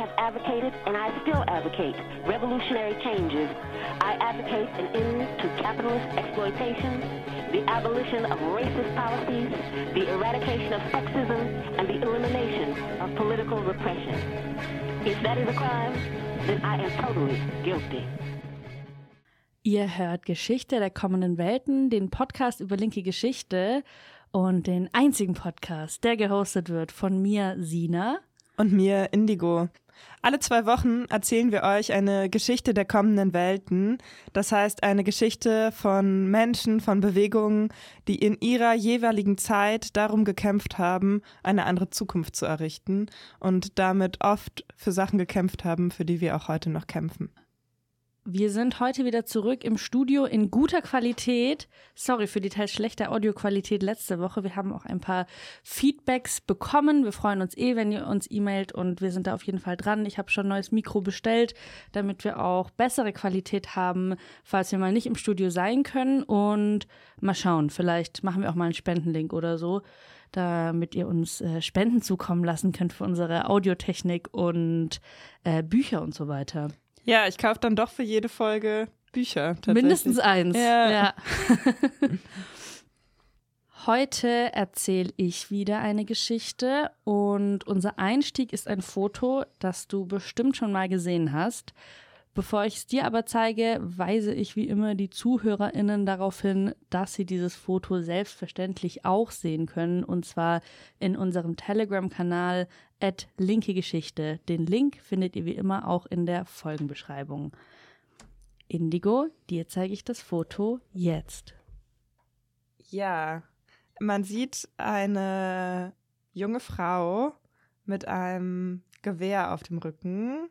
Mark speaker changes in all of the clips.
Speaker 1: have advocated and I still advocate revolutionary changes. I advocate an end to capitalist exploitation, the abolition of racist policies, the eradication of sexism, and the elimination of political repression. If that is a crime, then I am totally guilty.
Speaker 2: Ihr hört Geschichte der kommenden Welten, den Podcast über linke Geschichte und den einzigen Podcast, der gehostet wird von mir, Sina.
Speaker 3: Und mir, Indigo. Alle zwei Wochen erzählen wir euch eine Geschichte der kommenden Welten. Das heißt, eine Geschichte von Menschen, von Bewegungen, die in ihrer jeweiligen Zeit darum gekämpft haben, eine andere Zukunft zu errichten und damit oft für Sachen gekämpft haben, für die wir auch heute noch kämpfen.
Speaker 2: Wir sind heute wieder zurück im Studio in guter Qualität. Sorry für die teils schlechte Audioqualität letzte Woche. Wir haben auch ein paar Feedbacks bekommen. Wir freuen uns eh, wenn ihr uns e-mailt und wir sind da auf jeden Fall dran. Ich habe schon ein neues Mikro bestellt, damit wir auch bessere Qualität haben, falls wir mal nicht im Studio sein können. Und mal schauen, vielleicht machen wir auch mal einen Spendenlink oder so damit ihr uns äh, Spenden zukommen lassen könnt für unsere Audiotechnik und äh, Bücher und so weiter.
Speaker 3: Ja, ich kaufe dann doch für jede Folge Bücher.
Speaker 2: Mindestens eins. Ja. ja. Heute erzähle ich wieder eine Geschichte und unser Einstieg ist ein Foto, das du bestimmt schon mal gesehen hast. Bevor ich es dir aber zeige, weise ich wie immer die ZuhörerInnen darauf hin, dass sie dieses Foto selbstverständlich auch sehen können und zwar in unserem Telegram-Kanal at linke Geschichte. Den Link findet ihr wie immer auch in der Folgenbeschreibung. Indigo, dir zeige ich das Foto jetzt.
Speaker 3: Ja, man sieht eine junge Frau mit einem Gewehr auf dem Rücken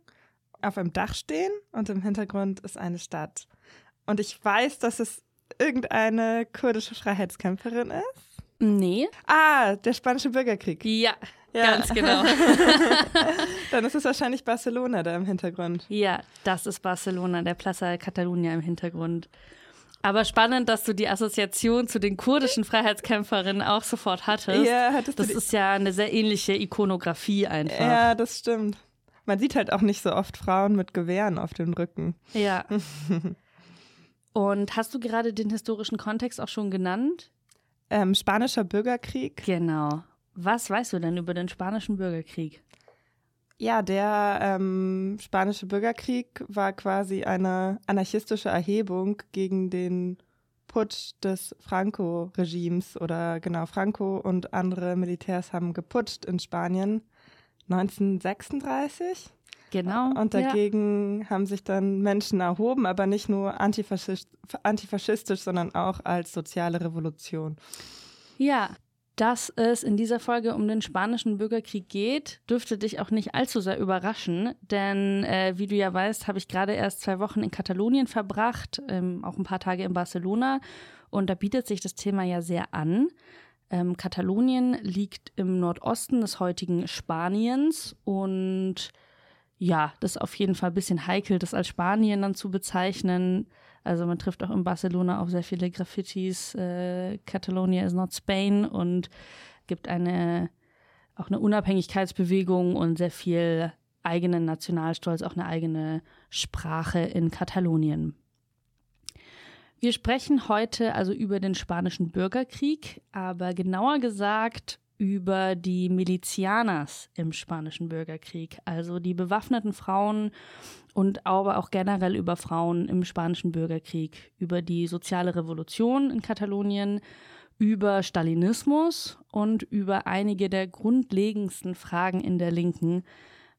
Speaker 3: auf einem Dach stehen und im Hintergrund ist eine Stadt. Und ich weiß, dass es irgendeine kurdische Freiheitskämpferin ist.
Speaker 2: Nee.
Speaker 3: Ah, der spanische Bürgerkrieg.
Speaker 2: Ja, ja. ganz genau.
Speaker 3: Dann ist es wahrscheinlich Barcelona da im Hintergrund.
Speaker 2: Ja, das ist Barcelona, der Plaza Catalunya im Hintergrund. Aber spannend, dass du die Assoziation zu den kurdischen Freiheitskämpferinnen auch sofort hattest.
Speaker 3: Ja, hattest
Speaker 2: das
Speaker 3: du
Speaker 2: ist ja eine sehr ähnliche Ikonografie einfach.
Speaker 3: Ja, das stimmt. Man sieht halt auch nicht so oft Frauen mit Gewehren auf dem Rücken.
Speaker 2: Ja. Und hast du gerade den historischen Kontext auch schon genannt?
Speaker 3: Ähm, Spanischer Bürgerkrieg.
Speaker 2: Genau. Was weißt du denn über den Spanischen Bürgerkrieg?
Speaker 3: Ja, der ähm, Spanische Bürgerkrieg war quasi eine anarchistische Erhebung gegen den Putsch des Franco-Regimes oder genau Franco und andere Militärs haben geputscht in Spanien 1936.
Speaker 2: Genau.
Speaker 3: Und dagegen ja. haben sich dann Menschen erhoben, aber nicht nur antifaschist, antifaschistisch, sondern auch als soziale Revolution.
Speaker 2: Ja, dass es in dieser Folge um den spanischen Bürgerkrieg geht, dürfte dich auch nicht allzu sehr überraschen, denn äh, wie du ja weißt, habe ich gerade erst zwei Wochen in Katalonien verbracht, ähm, auch ein paar Tage in Barcelona und da bietet sich das Thema ja sehr an. Ähm, Katalonien liegt im Nordosten des heutigen Spaniens und ja, das ist auf jeden Fall ein bisschen heikel, das als Spanien dann zu bezeichnen. Also man trifft auch in Barcelona auf sehr viele Graffitis. Äh, Catalonia is not Spain und gibt eine auch eine Unabhängigkeitsbewegung und sehr viel eigenen Nationalstolz, auch eine eigene Sprache in Katalonien. Wir sprechen heute also über den spanischen Bürgerkrieg, aber genauer gesagt über die Milizianas im spanischen Bürgerkrieg, also die bewaffneten Frauen und aber auch generell über Frauen im spanischen Bürgerkrieg, über die soziale Revolution in Katalonien, über Stalinismus und über einige der grundlegendsten Fragen in der Linken.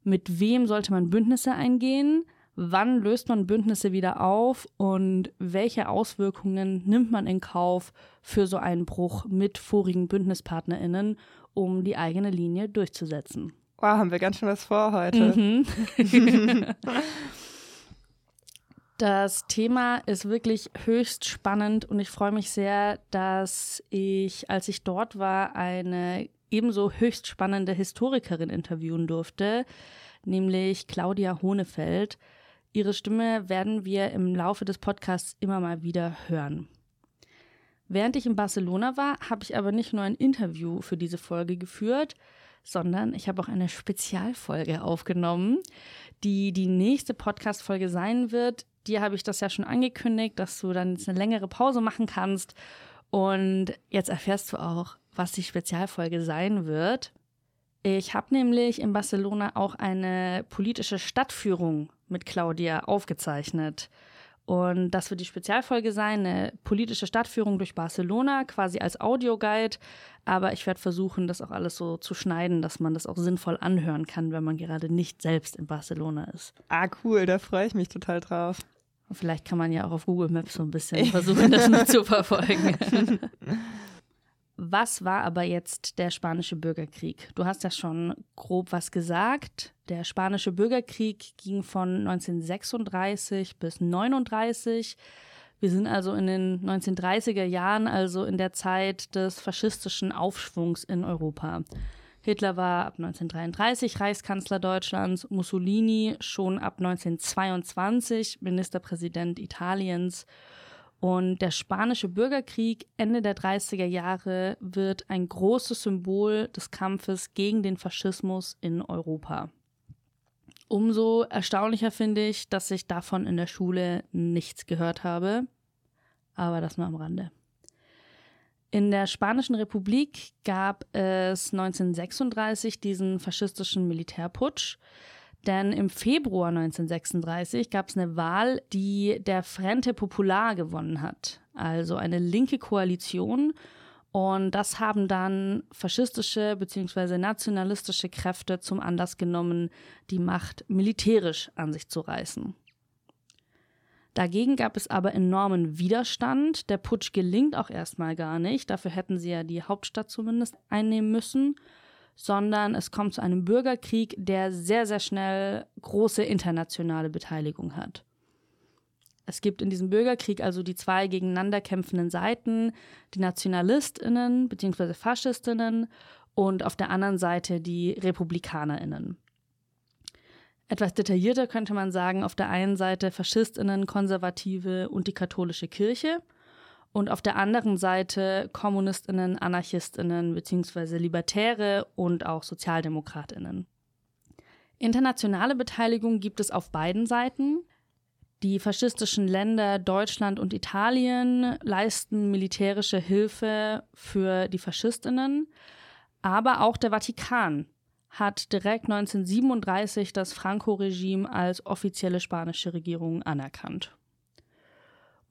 Speaker 2: Mit wem sollte man Bündnisse eingehen? Wann löst man Bündnisse wieder auf und welche Auswirkungen nimmt man in Kauf für so einen Bruch mit vorigen Bündnispartnerinnen, um die eigene Linie durchzusetzen.
Speaker 3: Wow, haben wir ganz schön was vor heute.
Speaker 2: Mhm. Das Thema ist wirklich höchst spannend und ich freue mich sehr, dass ich, als ich dort war, eine ebenso höchst spannende Historikerin interviewen durfte, nämlich Claudia Hohnefeld. Ihre Stimme werden wir im Laufe des Podcasts immer mal wieder hören. Während ich in Barcelona war, habe ich aber nicht nur ein Interview für diese Folge geführt, sondern ich habe auch eine Spezialfolge aufgenommen, die die nächste Podcast-Folge sein wird. Dir habe ich das ja schon angekündigt, dass du dann jetzt eine längere Pause machen kannst. Und jetzt erfährst du auch, was die Spezialfolge sein wird. Ich habe nämlich in Barcelona auch eine politische Stadtführung mit Claudia aufgezeichnet. Und das wird die Spezialfolge sein, eine politische Stadtführung durch Barcelona, quasi als Audioguide. Aber ich werde versuchen, das auch alles so zu schneiden, dass man das auch sinnvoll anhören kann, wenn man gerade nicht selbst in Barcelona ist.
Speaker 3: Ah, cool, da freue ich mich total drauf.
Speaker 2: Und vielleicht kann man ja auch auf Google Maps so ein bisschen versuchen, das mit zu verfolgen. Was war aber jetzt der spanische Bürgerkrieg? Du hast ja schon grob was gesagt. Der spanische Bürgerkrieg ging von 1936 bis 1939. Wir sind also in den 1930er Jahren, also in der Zeit des faschistischen Aufschwungs in Europa. Hitler war ab 1933 Reichskanzler Deutschlands, Mussolini schon ab 1922 Ministerpräsident Italiens und der spanische Bürgerkrieg Ende der 30er Jahre wird ein großes Symbol des Kampfes gegen den Faschismus in Europa. Umso erstaunlicher finde ich, dass ich davon in der Schule nichts gehört habe. Aber das nur am Rande. In der Spanischen Republik gab es 1936 diesen faschistischen Militärputsch. Denn im Februar 1936 gab es eine Wahl, die der Frente Popular gewonnen hat, also eine linke Koalition. Und das haben dann faschistische bzw. nationalistische Kräfte zum Anlass genommen, die Macht militärisch an sich zu reißen. Dagegen gab es aber enormen Widerstand. Der Putsch gelingt auch erstmal gar nicht. Dafür hätten sie ja die Hauptstadt zumindest einnehmen müssen sondern es kommt zu einem Bürgerkrieg, der sehr, sehr schnell große internationale Beteiligung hat. Es gibt in diesem Bürgerkrieg also die zwei gegeneinander kämpfenden Seiten, die Nationalistinnen bzw. Faschistinnen und auf der anderen Seite die Republikanerinnen. Etwas detaillierter könnte man sagen, auf der einen Seite Faschistinnen, Konservative und die katholische Kirche – und auf der anderen Seite Kommunistinnen, Anarchistinnen bzw. Libertäre und auch Sozialdemokratinnen. Internationale Beteiligung gibt es auf beiden Seiten. Die faschistischen Länder Deutschland und Italien leisten militärische Hilfe für die Faschistinnen, aber auch der Vatikan hat direkt 1937 das Franco-Regime als offizielle spanische Regierung anerkannt.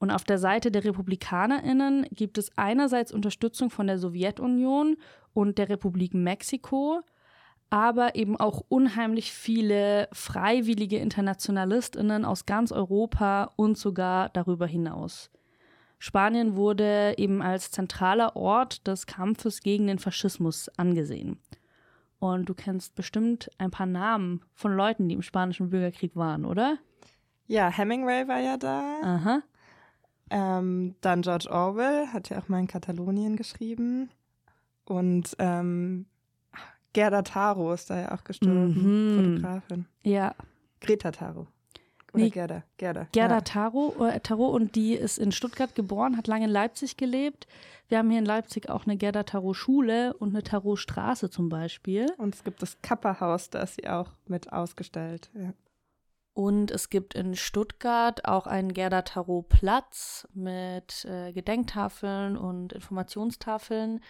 Speaker 2: Und auf der Seite der RepublikanerInnen gibt es einerseits Unterstützung von der Sowjetunion und der Republik Mexiko, aber eben auch unheimlich viele freiwillige InternationalistInnen aus ganz Europa und sogar darüber hinaus. Spanien wurde eben als zentraler Ort des Kampfes gegen den Faschismus angesehen. Und du kennst bestimmt ein paar Namen von Leuten, die im Spanischen Bürgerkrieg waren, oder?
Speaker 3: Ja, Hemingway war ja da.
Speaker 2: Aha.
Speaker 3: Ähm, dann George Orwell hat ja auch mal in Katalonien geschrieben. Und ähm, Gerda Taro ist da ja auch gestorben, mhm. Fotografin.
Speaker 2: Ja.
Speaker 3: Greta Taro. Oder nee, Gerda. Gerda,
Speaker 2: Gerda ja. Taro, äh, Taro und die ist in Stuttgart geboren, hat lange in Leipzig gelebt. Wir haben hier in Leipzig auch eine Gerda Taro Schule und eine Taro Straße zum Beispiel.
Speaker 3: Und es gibt das Kapperhaus, da ist sie auch mit ausgestellt. Ja.
Speaker 2: Und es gibt in Stuttgart auch einen Gerda Tarot Platz mit äh, Gedenktafeln und Informationstafeln.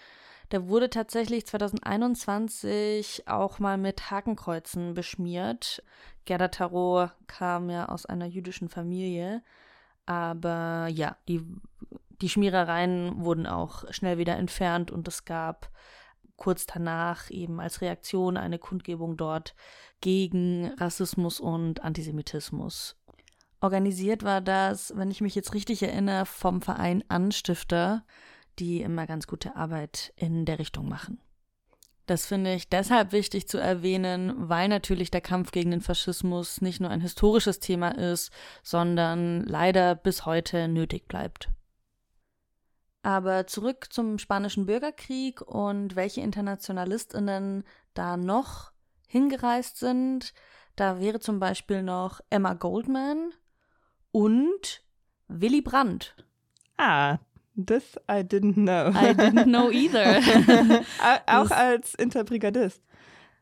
Speaker 2: Der wurde tatsächlich 2021 auch mal mit Hakenkreuzen beschmiert. Gerda Tarot kam ja aus einer jüdischen Familie. Aber ja, die, die Schmierereien wurden auch schnell wieder entfernt und es gab kurz danach eben als Reaktion eine Kundgebung dort gegen Rassismus und Antisemitismus. Organisiert war das, wenn ich mich jetzt richtig erinnere, vom Verein Anstifter, die immer ganz gute Arbeit in der Richtung machen. Das finde ich deshalb wichtig zu erwähnen, weil natürlich der Kampf gegen den Faschismus nicht nur ein historisches Thema ist, sondern leider bis heute nötig bleibt. Aber zurück zum Spanischen Bürgerkrieg und welche Internationalistinnen da noch hingereist sind. Da wäre zum Beispiel noch Emma Goldman und Willy Brandt.
Speaker 3: Ah, this I didn't know.
Speaker 2: I didn't know either.
Speaker 3: Auch als Interbrigadist.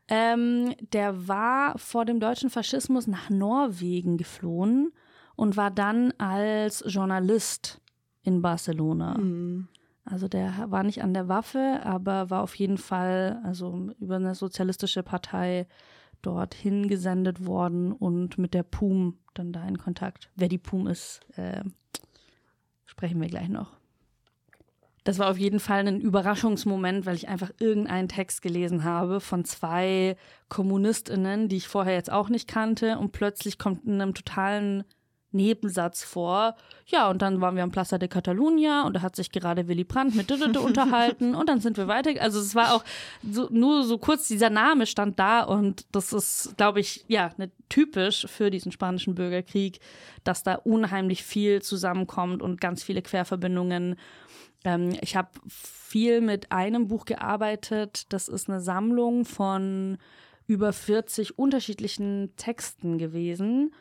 Speaker 2: Ähm, der war vor dem deutschen Faschismus nach Norwegen geflohen und war dann als Journalist in Barcelona. Mhm. Also der war nicht an der Waffe, aber war auf jeden Fall also über eine sozialistische Partei dorthin gesendet worden und mit der PUM dann da in Kontakt. Wer die PUM ist, äh, sprechen wir gleich noch. Das war auf jeden Fall ein Überraschungsmoment, weil ich einfach irgendeinen Text gelesen habe von zwei KommunistInnen, die ich vorher jetzt auch nicht kannte. Und plötzlich kommt in einem totalen Nebensatz vor. Ja, und dann waren wir am Plaza de Catalunya und da hat sich gerade Willy Brandt mit Didde unterhalten und dann sind wir weiter. Also es war auch so, nur so kurz, dieser Name stand da und das ist, glaube ich, ja, ne, typisch für diesen spanischen Bürgerkrieg, dass da unheimlich viel zusammenkommt und ganz viele Querverbindungen. Ähm, ich habe viel mit einem Buch gearbeitet. Das ist eine Sammlung von über 40 unterschiedlichen Texten gewesen.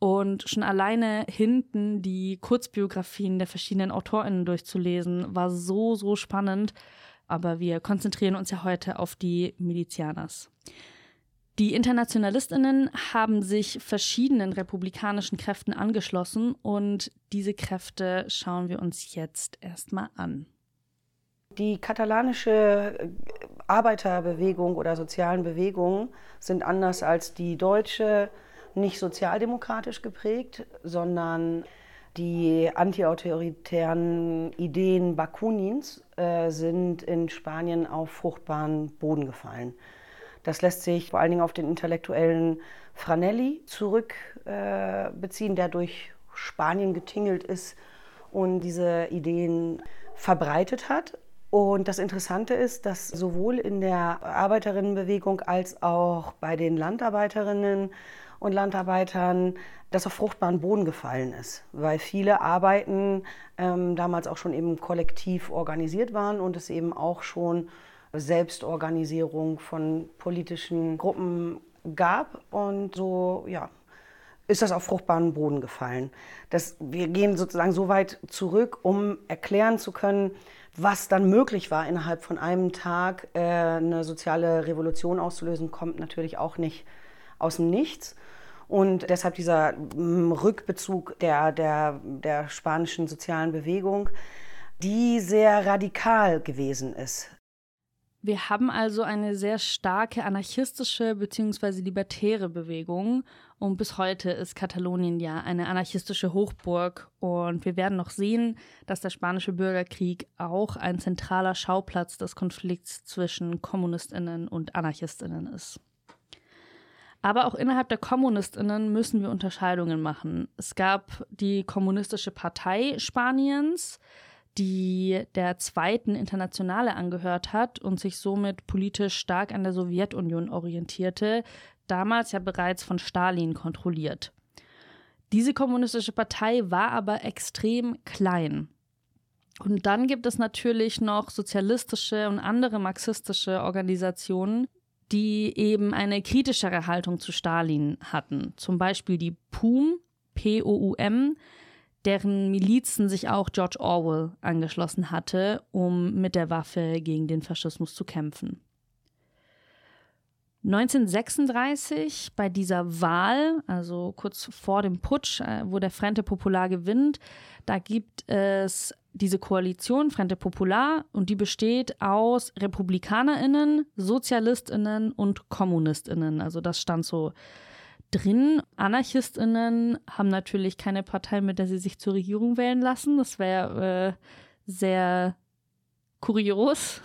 Speaker 2: Und schon alleine hinten die Kurzbiografien der verschiedenen AutorInnen durchzulesen, war so, so spannend. Aber wir konzentrieren uns ja heute auf die Milizianers. Die Internationalistinnen haben sich verschiedenen republikanischen Kräften angeschlossen und diese Kräfte schauen wir uns jetzt erstmal an.
Speaker 4: Die katalanische Arbeiterbewegung oder sozialen Bewegungen sind anders als die deutsche nicht sozialdemokratisch geprägt, sondern die antiautoritären Ideen Bakunins äh, sind in Spanien auf fruchtbaren Boden gefallen. Das lässt sich vor allen Dingen auf den intellektuellen Franelli zurückbeziehen, äh, der durch Spanien getingelt ist und diese Ideen verbreitet hat. Und das Interessante ist, dass sowohl in der Arbeiterinnenbewegung als auch bei den Landarbeiterinnen und Landarbeitern das auf fruchtbaren Boden gefallen ist, weil viele Arbeiten ähm, damals auch schon eben kollektiv organisiert waren und es eben auch schon Selbstorganisierung von politischen Gruppen gab und so ja ist das auf fruchtbaren Boden gefallen. Das, wir gehen sozusagen so weit zurück, um erklären zu können, was dann möglich war, innerhalb von einem Tag äh, eine soziale Revolution auszulösen, kommt natürlich auch nicht aus dem Nichts. Und deshalb dieser mm, Rückbezug der, der, der spanischen sozialen Bewegung, die sehr radikal gewesen ist.
Speaker 2: Wir haben also eine sehr starke anarchistische bzw. libertäre Bewegung und bis heute ist Katalonien ja eine anarchistische Hochburg und wir werden noch sehen, dass der spanische Bürgerkrieg auch ein zentraler Schauplatz des Konflikts zwischen Kommunistinnen und Anarchistinnen ist. Aber auch innerhalb der Kommunistinnen müssen wir Unterscheidungen machen. Es gab die Kommunistische Partei Spaniens, die der zweiten Internationale angehört hat und sich somit politisch stark an der Sowjetunion orientierte, damals ja bereits von Stalin kontrolliert. Diese kommunistische Partei war aber extrem klein. Und dann gibt es natürlich noch sozialistische und andere marxistische Organisationen, die eben eine kritischere Haltung zu Stalin hatten. Zum Beispiel die PUM, P-O-U-M, deren Milizen sich auch George Orwell angeschlossen hatte, um mit der Waffe gegen den Faschismus zu kämpfen. 1936 bei dieser Wahl, also kurz vor dem Putsch, äh, wo der Frente Popular gewinnt, da gibt es diese Koalition Frente Popular und die besteht aus Republikanerinnen, Sozialistinnen und Kommunistinnen. Also das stand so drin. Anarchistinnen haben natürlich keine Partei, mit der sie sich zur Regierung wählen lassen. Das wäre äh, sehr kurios.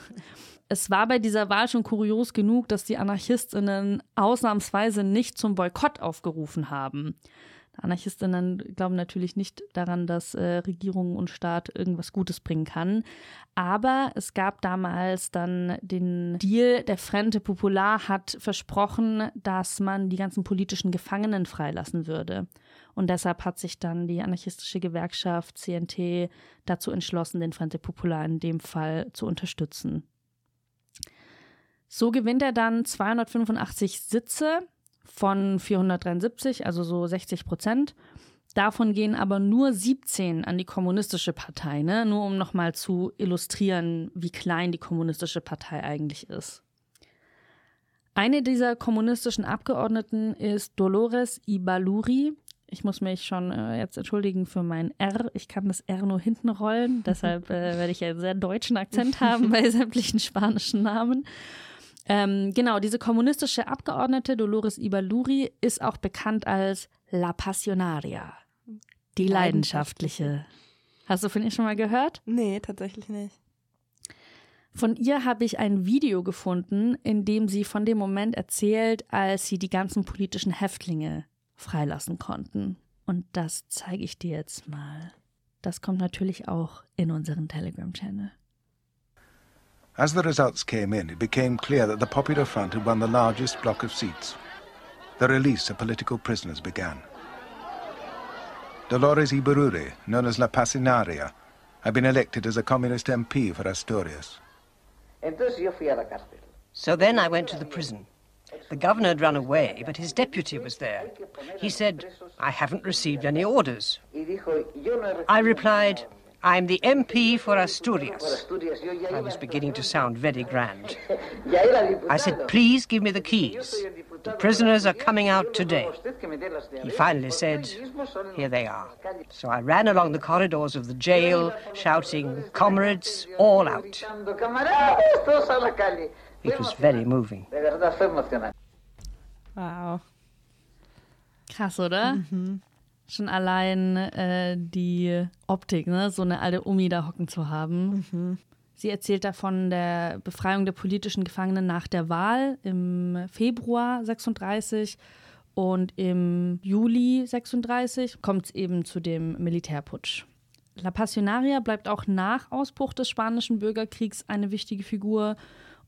Speaker 2: Es war bei dieser Wahl schon kurios genug, dass die Anarchistinnen ausnahmsweise nicht zum Boykott aufgerufen haben. Anarchistinnen glauben natürlich nicht daran, dass äh, Regierung und Staat irgendwas Gutes bringen kann. Aber es gab damals dann den Deal, der Frente Popular hat versprochen, dass man die ganzen politischen Gefangenen freilassen würde. Und deshalb hat sich dann die anarchistische Gewerkschaft CNT dazu entschlossen, den Frente Popular in dem Fall zu unterstützen. So gewinnt er dann 285 Sitze von 473, also so 60 Prozent. Davon gehen aber nur 17 an die kommunistische Partei, ne? nur um nochmal zu illustrieren, wie klein die kommunistische Partei eigentlich ist. Eine dieser kommunistischen Abgeordneten ist Dolores Ibaluri. Ich muss mich schon äh, jetzt entschuldigen für mein R. Ich kann das R nur hinten rollen. Deshalb äh, werde ich einen sehr deutschen Akzent haben bei sämtlichen spanischen Namen. Ähm, genau, diese kommunistische Abgeordnete Dolores Ibaluri ist auch bekannt als La Passionaria, die Leidenschaftliche. Hast du von ihr schon mal gehört?
Speaker 3: Nee, tatsächlich nicht.
Speaker 2: Von ihr habe ich ein Video gefunden, in dem sie von dem Moment erzählt, als sie die ganzen politischen Häftlinge freilassen konnten. Und das zeige ich dir jetzt mal. Das kommt natürlich auch in unseren Telegram-Channel.
Speaker 5: As the results came in, it became clear that the Popular Front had won the largest block of seats. The release of political prisoners began. Dolores Ibarure, known as La Pasinaria, had been elected as a communist MP for Asturias.
Speaker 6: So then I went to the prison. The governor had run away, but his deputy was there. He said, I haven't received any orders. I replied, I'm the MP for Asturias. I was beginning to sound very grand. I said, Please give me the keys. The prisoners are coming out today. He finally said, Here they are. So I ran along the corridors of the jail, shouting, Comrades, all out. It was very moving.
Speaker 3: Wow.
Speaker 2: Krass, oder? Schon allein äh, die Optik, ne? so eine alte Omi da hocken zu haben. Sie erzählt davon der Befreiung der politischen Gefangenen nach der Wahl im Februar 36 und im Juli 36 kommt es eben zu dem Militärputsch. La Passionaria bleibt auch nach Ausbruch des Spanischen Bürgerkriegs eine wichtige Figur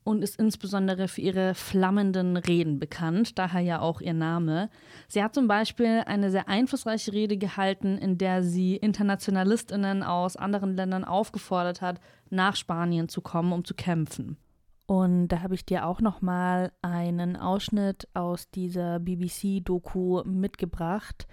Speaker 2: und ist insbesondere für ihre flammenden Reden bekannt, daher ja auch ihr Name. Sie hat zum Beispiel eine sehr einflussreiche Rede gehalten, in der sie Internationalistinnen aus anderen Ländern aufgefordert hat, nach Spanien zu kommen, um zu kämpfen. Und da habe ich dir auch noch mal einen Ausschnitt aus dieser BBC-Doku mitgebracht.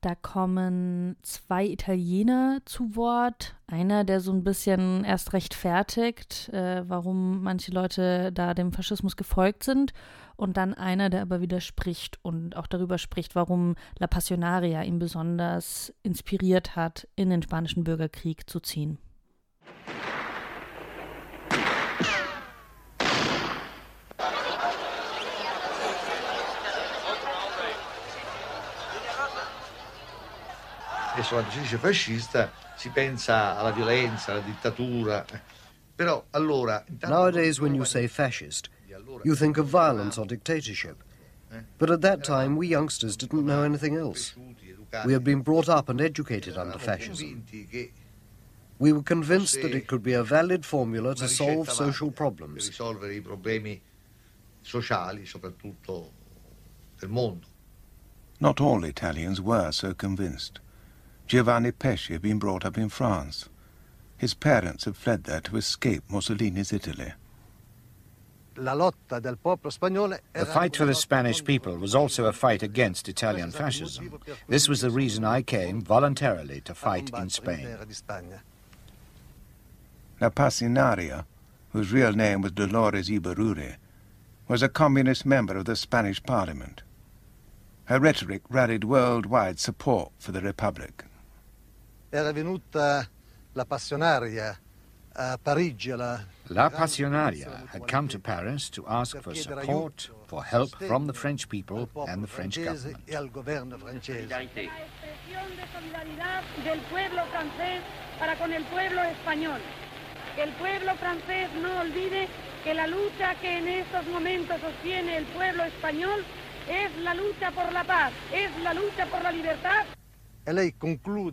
Speaker 2: Da kommen zwei Italiener zu Wort. Einer, der so ein bisschen erst rechtfertigt, äh, warum manche Leute da dem Faschismus gefolgt sind. Und dann einer, der aber widerspricht und auch darüber spricht, warum La Passionaria ihn besonders inspiriert hat, in den Spanischen Bürgerkrieg zu ziehen.
Speaker 7: Adesso quando si dice fascista si pensa alla violenza, alla dittatura. Però allora... intanto-
Speaker 8: Nowadays, when you say fascist, you think of violence or dictatorship. Eh? But at that time, we youngsters didn't know anything else. We had been brought up and educated under fascism. We were convinced that it could be a valid formula to solve social problems.
Speaker 7: risolvere i problemi sociali, soprattutto del mondo.
Speaker 5: Not all Italians were so convinced. Giovanni Pesci had been brought up in France. His parents had fled there to escape Mussolini's Italy.
Speaker 9: The fight for the Spanish people was also a fight against Italian fascism. This was the reason I came voluntarily to fight in Spain.
Speaker 5: La Pasinaria, whose real name was Dolores Ibarure, was a communist member of the Spanish parliament. Her rhetoric rallied worldwide support for the Republic.
Speaker 10: Era venuta la passionaria a Parigi
Speaker 9: La Passionaria had come to Paris to ask for support, for help from the French people and the French government.
Speaker 10: e
Speaker 11: del pueblo francés para con el pueblo español. Que el pueblo francés no olvide que la lucha que en estos momentos sostiene el pueblo español es la lucha por la paz, es la lucha por la libertad.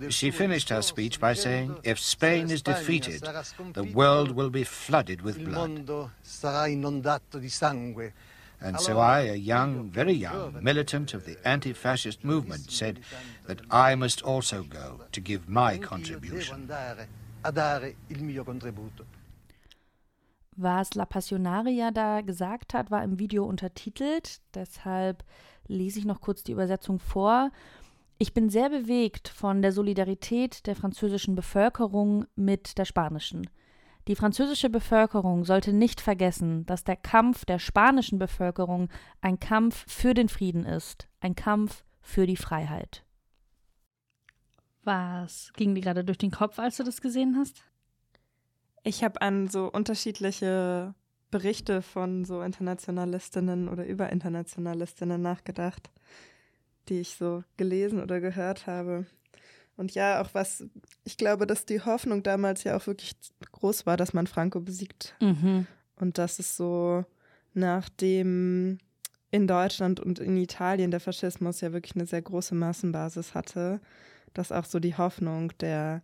Speaker 9: She finished her speech by saying, if Spain
Speaker 10: "Se
Speaker 9: is defeated, the world will be flooded with blood. And so I, a young, very young, militant of the anti-fascist movement, said that I must also go to give my contribution.
Speaker 2: Was La Passionaria da gesagt hat, war im Video untertitelt. Deshalb lese ich noch kurz die Übersetzung vor. Ich bin sehr bewegt von der Solidarität der französischen Bevölkerung mit der spanischen. Die französische Bevölkerung sollte nicht vergessen, dass der Kampf der spanischen Bevölkerung ein Kampf für den Frieden ist, ein Kampf für die Freiheit. Was ging dir gerade durch den Kopf, als du das gesehen hast?
Speaker 3: Ich habe an so unterschiedliche Berichte von so Internationalistinnen oder über Internationalistinnen nachgedacht, die ich so gelesen oder gehört habe. Und ja, auch was, ich glaube, dass die Hoffnung damals ja auch wirklich groß war, dass man Franco besiegt.
Speaker 2: Mhm.
Speaker 3: Und dass es so, nachdem in Deutschland und in Italien der Faschismus ja wirklich eine sehr große Massenbasis hatte, dass auch so die Hoffnung der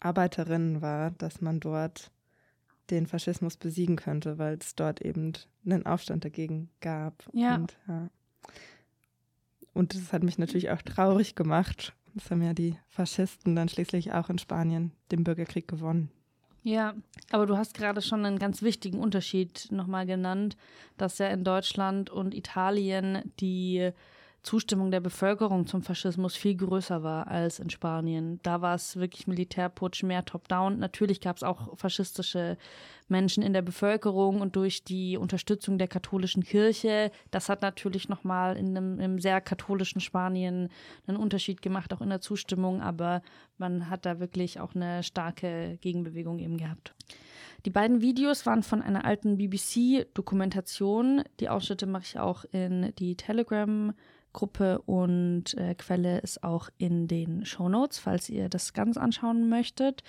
Speaker 3: Arbeiterinnen war, dass man dort den Faschismus besiegen könnte, weil es dort eben einen Aufstand dagegen gab.
Speaker 2: Ja.
Speaker 3: Und, ja. Und das hat mich natürlich auch traurig gemacht. Das haben ja die Faschisten dann schließlich auch in Spanien den Bürgerkrieg gewonnen.
Speaker 2: Ja, aber du hast gerade schon einen ganz wichtigen Unterschied nochmal genannt, dass ja in Deutschland und Italien die Zustimmung der Bevölkerung zum Faschismus viel größer war als in Spanien. Da war es wirklich Militärputsch, mehr Top-Down. Natürlich gab es auch faschistische Menschen in der Bevölkerung und durch die Unterstützung der katholischen Kirche, das hat natürlich nochmal in einem, einem sehr katholischen Spanien einen Unterschied gemacht, auch in der Zustimmung, aber man hat da wirklich auch eine starke Gegenbewegung eben gehabt. Die beiden Videos waren von einer alten BBC-Dokumentation. Die Ausschnitte mache ich auch in die Telegram- Gruppe und äh, Quelle ist auch in den Show Notes, falls ihr das ganz anschauen möchtet.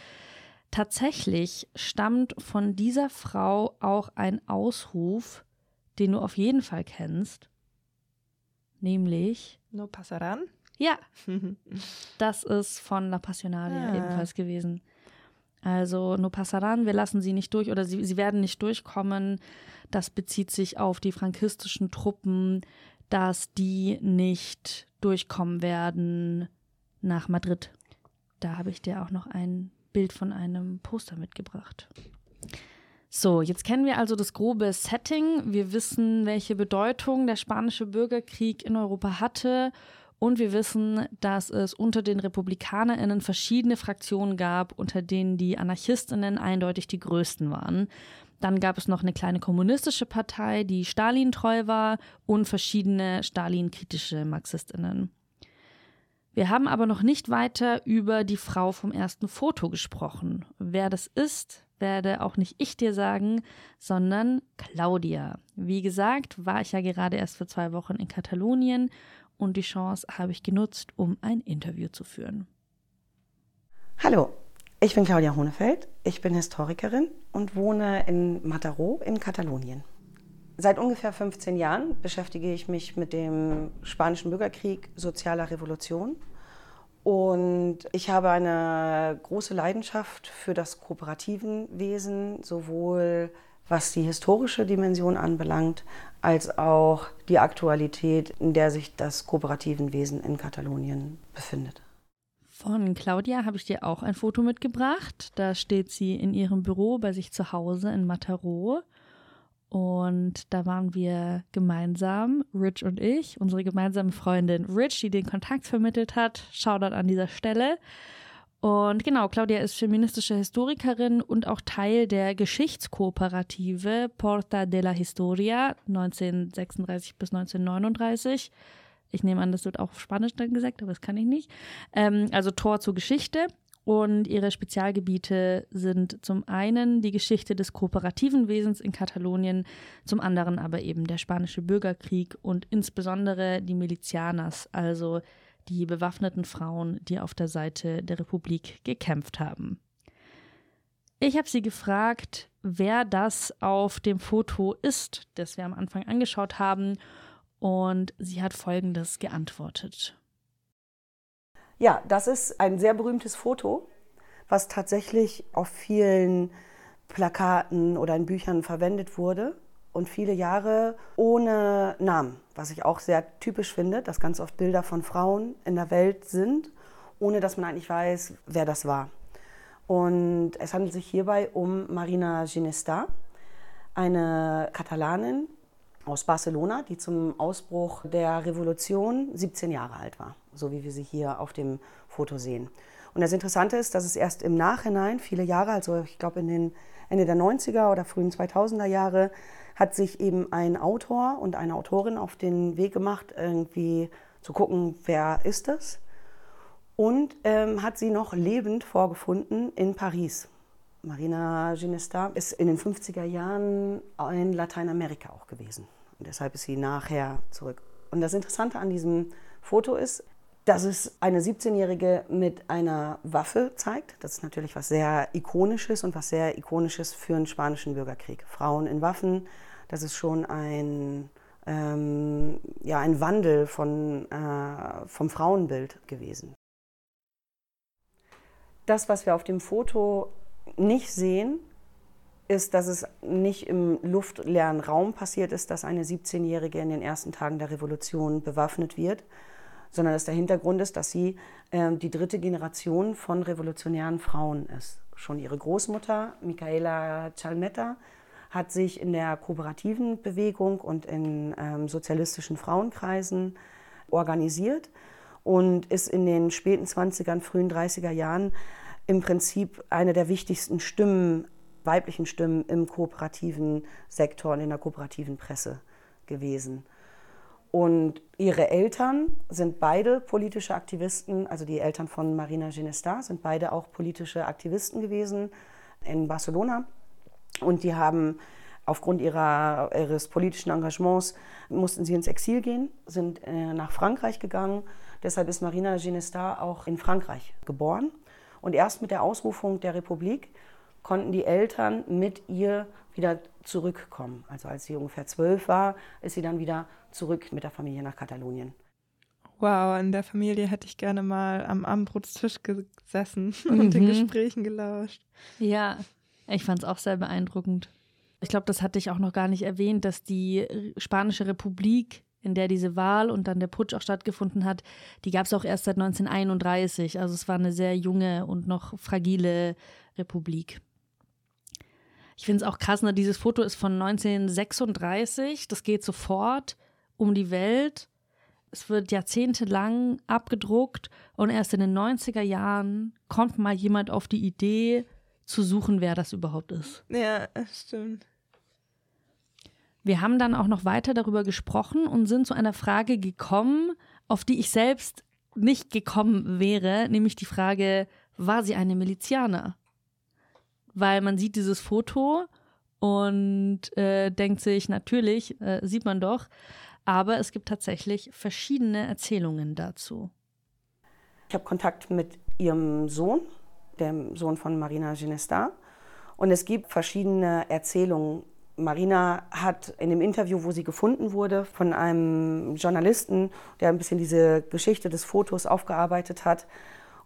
Speaker 2: Tatsächlich stammt von dieser Frau auch ein Ausruf, den du auf jeden Fall kennst, nämlich
Speaker 3: No pasarán?
Speaker 2: Ja, das ist von La Passionaria
Speaker 3: Ah.
Speaker 2: ebenfalls gewesen. Also no pasarán, wir lassen sie nicht durch oder sie, sie werden nicht durchkommen. Das bezieht sich auf die frankistischen Truppen, dass die nicht durchkommen werden nach Madrid. Da habe ich dir auch noch ein Bild von einem Poster mitgebracht. So, jetzt kennen wir also das grobe Setting. Wir wissen, welche Bedeutung der spanische Bürgerkrieg in Europa hatte. Und wir wissen, dass es unter den RepublikanerInnen verschiedene Fraktionen gab, unter denen die AnarchistInnen eindeutig die größten waren. Dann gab es noch eine kleine kommunistische Partei, die Stalin treu war und verschiedene Stalin-kritische MarxistInnen. Wir haben aber noch nicht weiter über die Frau vom ersten Foto gesprochen. Wer das ist, werde auch nicht ich dir sagen, sondern Claudia. Wie gesagt, war ich ja gerade erst für zwei Wochen in Katalonien und die Chance habe ich genutzt, um ein Interview zu führen.
Speaker 4: Hallo, ich bin Claudia Hohnefeld, ich bin Historikerin und wohne in Mataró in Katalonien. Seit ungefähr 15 Jahren beschäftige ich mich mit dem spanischen Bürgerkrieg, sozialer Revolution. Und ich habe eine große Leidenschaft für das kooperativen Wesen, sowohl was die historische Dimension anbelangt, als auch die Aktualität, in der sich das kooperativen Wesen in Katalonien befindet.
Speaker 2: Von Claudia habe ich dir auch ein Foto mitgebracht. Da steht sie in ihrem Büro bei sich zu Hause in Mataró. Und da waren wir gemeinsam, Rich und ich, unsere gemeinsame Freundin Rich, die den Kontakt vermittelt hat. Shoutout an dieser Stelle. Und genau, Claudia ist feministische Historikerin und auch Teil der Geschichtskooperative Porta de la Historia 1936 bis 1939. Ich nehme an, das wird auch auf Spanisch dann gesagt, aber das kann ich nicht. Ähm, also Tor zur Geschichte. Und ihre Spezialgebiete sind zum einen die Geschichte des kooperativen Wesens in Katalonien, zum anderen aber eben der spanische Bürgerkrieg und insbesondere die Milizianas, also die bewaffneten Frauen, die auf der Seite der Republik gekämpft haben. Ich habe sie gefragt, wer das auf dem Foto ist, das wir am Anfang angeschaut haben, und sie hat Folgendes geantwortet.
Speaker 4: Ja, das ist ein sehr berühmtes Foto, was tatsächlich auf vielen Plakaten oder in Büchern verwendet wurde und viele Jahre ohne Namen, was ich auch sehr typisch finde, dass ganz oft Bilder von Frauen in der Welt sind, ohne dass man eigentlich weiß, wer das war. Und es handelt sich hierbei um Marina Ginesta, eine Katalanin aus Barcelona, die zum Ausbruch der Revolution 17 Jahre alt war, so wie wir sie hier auf dem Foto sehen. Und das Interessante ist, dass es erst im Nachhinein, viele Jahre, also ich glaube in den Ende der 90er oder frühen 2000er Jahre, hat sich eben ein Autor und eine Autorin auf den Weg gemacht, irgendwie zu gucken, wer ist das? Und ähm, hat sie noch lebend vorgefunden in Paris. Marina Ginesta ist in den 50er Jahren in Lateinamerika auch gewesen. Und deshalb ist sie nachher zurück. Und das Interessante an diesem Foto ist, dass es eine 17-Jährige mit einer Waffe zeigt. Das ist natürlich was sehr Ikonisches und was sehr Ikonisches für einen spanischen Bürgerkrieg. Frauen in Waffen, das ist schon ein, ähm, ja, ein Wandel von, äh, vom Frauenbild gewesen. Das, was wir auf dem Foto nicht sehen, ist, dass es nicht im luftleeren Raum passiert ist, dass eine 17-Jährige in den ersten Tagen der Revolution bewaffnet wird, sondern dass der Hintergrund ist, dass sie äh, die dritte Generation von revolutionären Frauen ist. Schon ihre Großmutter, Michaela Chalmetta, hat sich in der kooperativen Bewegung und in ähm, sozialistischen Frauenkreisen organisiert und ist in den späten 20er, frühen 30er Jahren im Prinzip eine der wichtigsten Stimmen, weiblichen Stimmen im kooperativen Sektor und in der kooperativen Presse gewesen. Und ihre Eltern sind beide politische Aktivisten, also die Eltern von Marina Ginesta sind beide auch politische Aktivisten gewesen in Barcelona. Und die haben aufgrund ihrer, ihres politischen Engagements, mussten sie ins Exil gehen, sind äh, nach Frankreich gegangen. Deshalb ist Marina Ginesta auch in Frankreich geboren. Und erst mit der Ausrufung der Republik konnten die Eltern mit ihr wieder zurückkommen. Also als sie ungefähr zwölf war, ist sie dann wieder zurück mit der Familie nach Katalonien.
Speaker 3: Wow, in der Familie hätte ich gerne mal am Abendbrotstisch gesessen mhm. und den Gesprächen gelauscht.
Speaker 2: Ja, ich fand es auch sehr beeindruckend. Ich glaube, das hatte ich auch noch gar nicht erwähnt, dass die Spanische Republik in der diese Wahl und dann der Putsch auch stattgefunden hat, die gab es auch erst seit 1931. Also es war eine sehr junge und noch fragile Republik. Ich finde es auch krass, ne? dieses Foto ist von 1936. Das geht sofort um die Welt. Es wird jahrzehntelang abgedruckt und erst in den 90er Jahren kommt mal jemand auf die Idee zu suchen, wer das überhaupt ist.
Speaker 3: Ja, stimmt.
Speaker 2: Wir haben dann auch noch weiter darüber gesprochen und sind zu einer Frage gekommen, auf die ich selbst nicht gekommen wäre, nämlich die Frage, war sie eine Milizianer? Weil man sieht dieses Foto und äh, denkt sich, natürlich, äh, sieht man doch, aber es gibt tatsächlich verschiedene Erzählungen dazu.
Speaker 4: Ich habe Kontakt mit ihrem Sohn, dem Sohn von Marina Ginesta, und es gibt verschiedene Erzählungen. Marina hat in dem Interview, wo sie gefunden wurde, von einem Journalisten, der ein bisschen diese Geschichte des Fotos aufgearbeitet hat,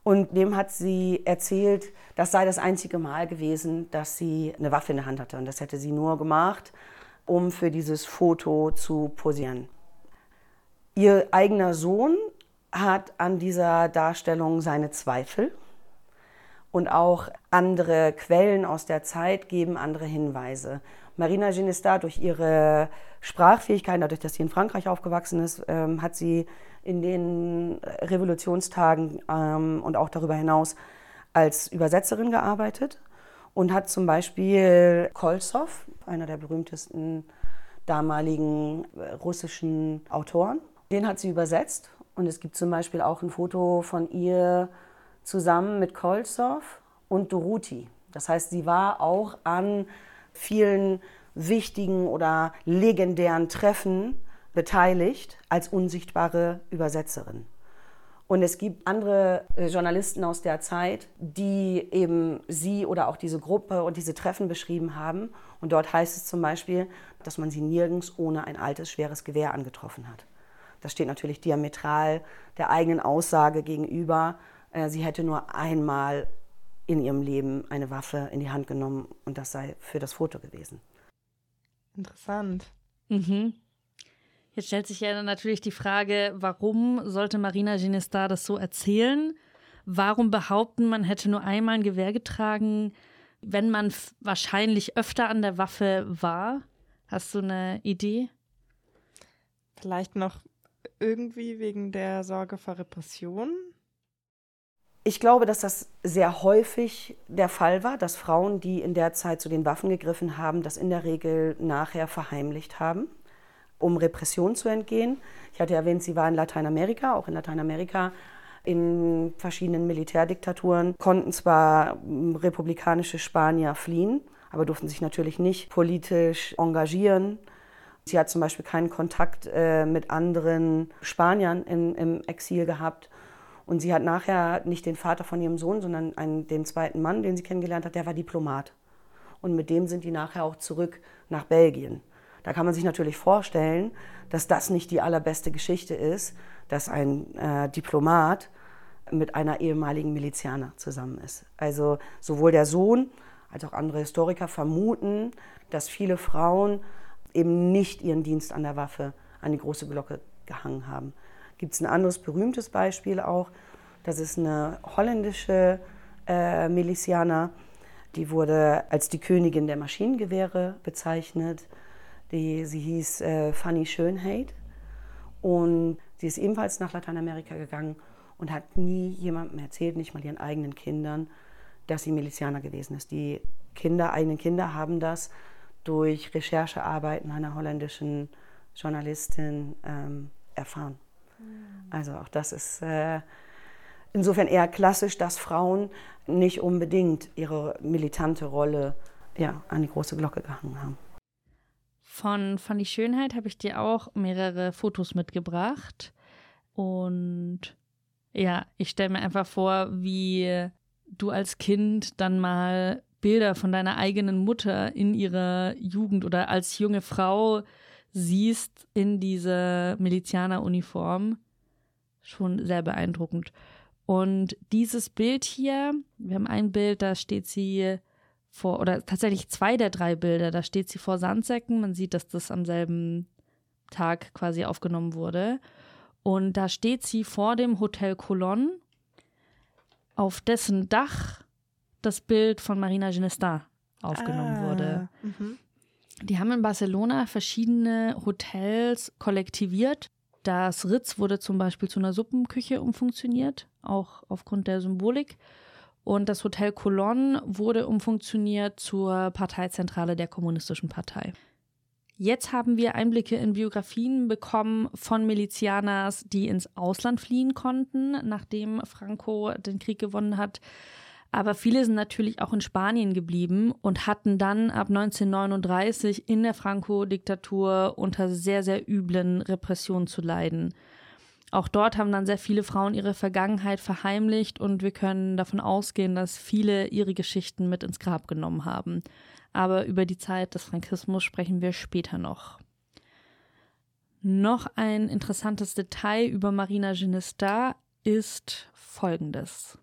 Speaker 4: und dem hat sie erzählt, das sei das einzige Mal gewesen, dass sie eine Waffe in der Hand hatte. Und das hätte sie nur gemacht, um für dieses Foto zu posieren. Ihr eigener Sohn hat an dieser Darstellung seine Zweifel. Und auch andere Quellen aus der Zeit geben andere Hinweise. Marina Ginesta durch ihre Sprachfähigkeiten, dadurch, dass sie in Frankreich aufgewachsen ist, ähm, hat sie in den Revolutionstagen ähm, und auch darüber hinaus als Übersetzerin gearbeitet und hat zum Beispiel Kolzow, einer der berühmtesten damaligen äh, russischen Autoren, den hat sie übersetzt. Und es gibt zum Beispiel auch ein Foto von ihr zusammen mit Kolzow und Doruti. Das heißt, sie war auch an vielen wichtigen oder legendären Treffen beteiligt als unsichtbare Übersetzerin. Und es gibt andere äh, Journalisten aus der Zeit, die eben sie oder auch diese Gruppe und diese Treffen beschrieben haben. Und dort heißt es zum Beispiel, dass man sie nirgends ohne ein altes, schweres Gewehr angetroffen hat. Das steht natürlich diametral der eigenen Aussage gegenüber. Äh, sie hätte nur einmal in ihrem Leben eine Waffe in die Hand genommen und das sei für das Foto gewesen.
Speaker 3: Interessant.
Speaker 2: Mhm. Jetzt stellt sich ja natürlich die Frage, warum sollte Marina Ginesta das so erzählen? Warum behaupten, man hätte nur einmal ein Gewehr getragen, wenn man wahrscheinlich öfter an der Waffe war? Hast du eine Idee?
Speaker 3: Vielleicht noch irgendwie wegen der Sorge vor Repression?
Speaker 4: Ich glaube, dass das sehr häufig der Fall war, dass Frauen, die in der Zeit zu den Waffen gegriffen haben, das in der Regel nachher verheimlicht haben, um Repression zu entgehen. Ich hatte erwähnt, sie war in Lateinamerika. Auch in Lateinamerika in verschiedenen Militärdiktaturen konnten zwar republikanische Spanier fliehen, aber durften sich natürlich nicht politisch engagieren. Sie hat zum Beispiel keinen Kontakt äh, mit anderen Spaniern in, im Exil gehabt. Und sie hat nachher nicht den Vater von ihrem Sohn, sondern einen, den zweiten Mann, den sie kennengelernt hat, der war Diplomat. Und mit dem sind die nachher auch zurück nach Belgien. Da kann man sich natürlich vorstellen, dass das nicht die allerbeste Geschichte ist, dass ein äh, Diplomat mit einer ehemaligen Milizianer zusammen ist. Also sowohl der Sohn als auch andere Historiker vermuten, dass viele Frauen eben nicht ihren Dienst an der Waffe an die große Glocke gehangen haben. Gibt es ein anderes berühmtes Beispiel auch, das ist eine holländische äh, Milizianer, die wurde als die Königin der Maschinengewehre bezeichnet. Die, sie hieß äh, Fanny Schönheit und sie ist ebenfalls nach Lateinamerika gegangen und hat nie jemandem erzählt, nicht mal ihren eigenen Kindern, dass sie Milizianer gewesen ist. Die Kinder, eigenen Kinder haben das durch Recherchearbeiten einer holländischen Journalistin ähm, erfahren. Mhm. Also auch das ist äh, insofern eher klassisch, dass Frauen nicht unbedingt ihre militante Rolle ja, an die große Glocke gehangen haben.
Speaker 2: Von Fanny Schönheit habe ich dir auch mehrere Fotos mitgebracht. Und ja, ich stelle mir einfach vor, wie du als Kind dann mal Bilder von deiner eigenen Mutter in ihrer Jugend oder als junge Frau siehst in dieser Milizianeruniform. Schon sehr beeindruckend. Und dieses Bild hier, wir haben ein Bild, da steht sie vor, oder tatsächlich zwei der drei Bilder, da steht sie vor Sandsäcken. Man sieht, dass das am selben Tag quasi aufgenommen wurde. Und da steht sie vor dem Hotel Colonne, auf dessen Dach das Bild von Marina Genesta aufgenommen ah, wurde. Mhm. Die haben in Barcelona verschiedene Hotels kollektiviert. Das Ritz wurde zum Beispiel zu einer Suppenküche umfunktioniert, auch aufgrund der Symbolik. Und das Hotel Colonne wurde umfunktioniert zur Parteizentrale der Kommunistischen Partei. Jetzt haben wir Einblicke in Biografien bekommen von Milizianers, die ins Ausland fliehen konnten, nachdem Franco den Krieg gewonnen hat. Aber viele sind natürlich auch in Spanien geblieben und hatten dann ab 1939 in der Franco-Diktatur unter sehr, sehr üblen Repressionen zu leiden. Auch dort haben dann sehr viele Frauen ihre Vergangenheit verheimlicht und wir können davon ausgehen, dass viele ihre Geschichten mit ins Grab genommen haben aber über die Zeit des Frankismus sprechen wir später noch. Noch ein interessantes Detail über Marina Genista ist folgendes.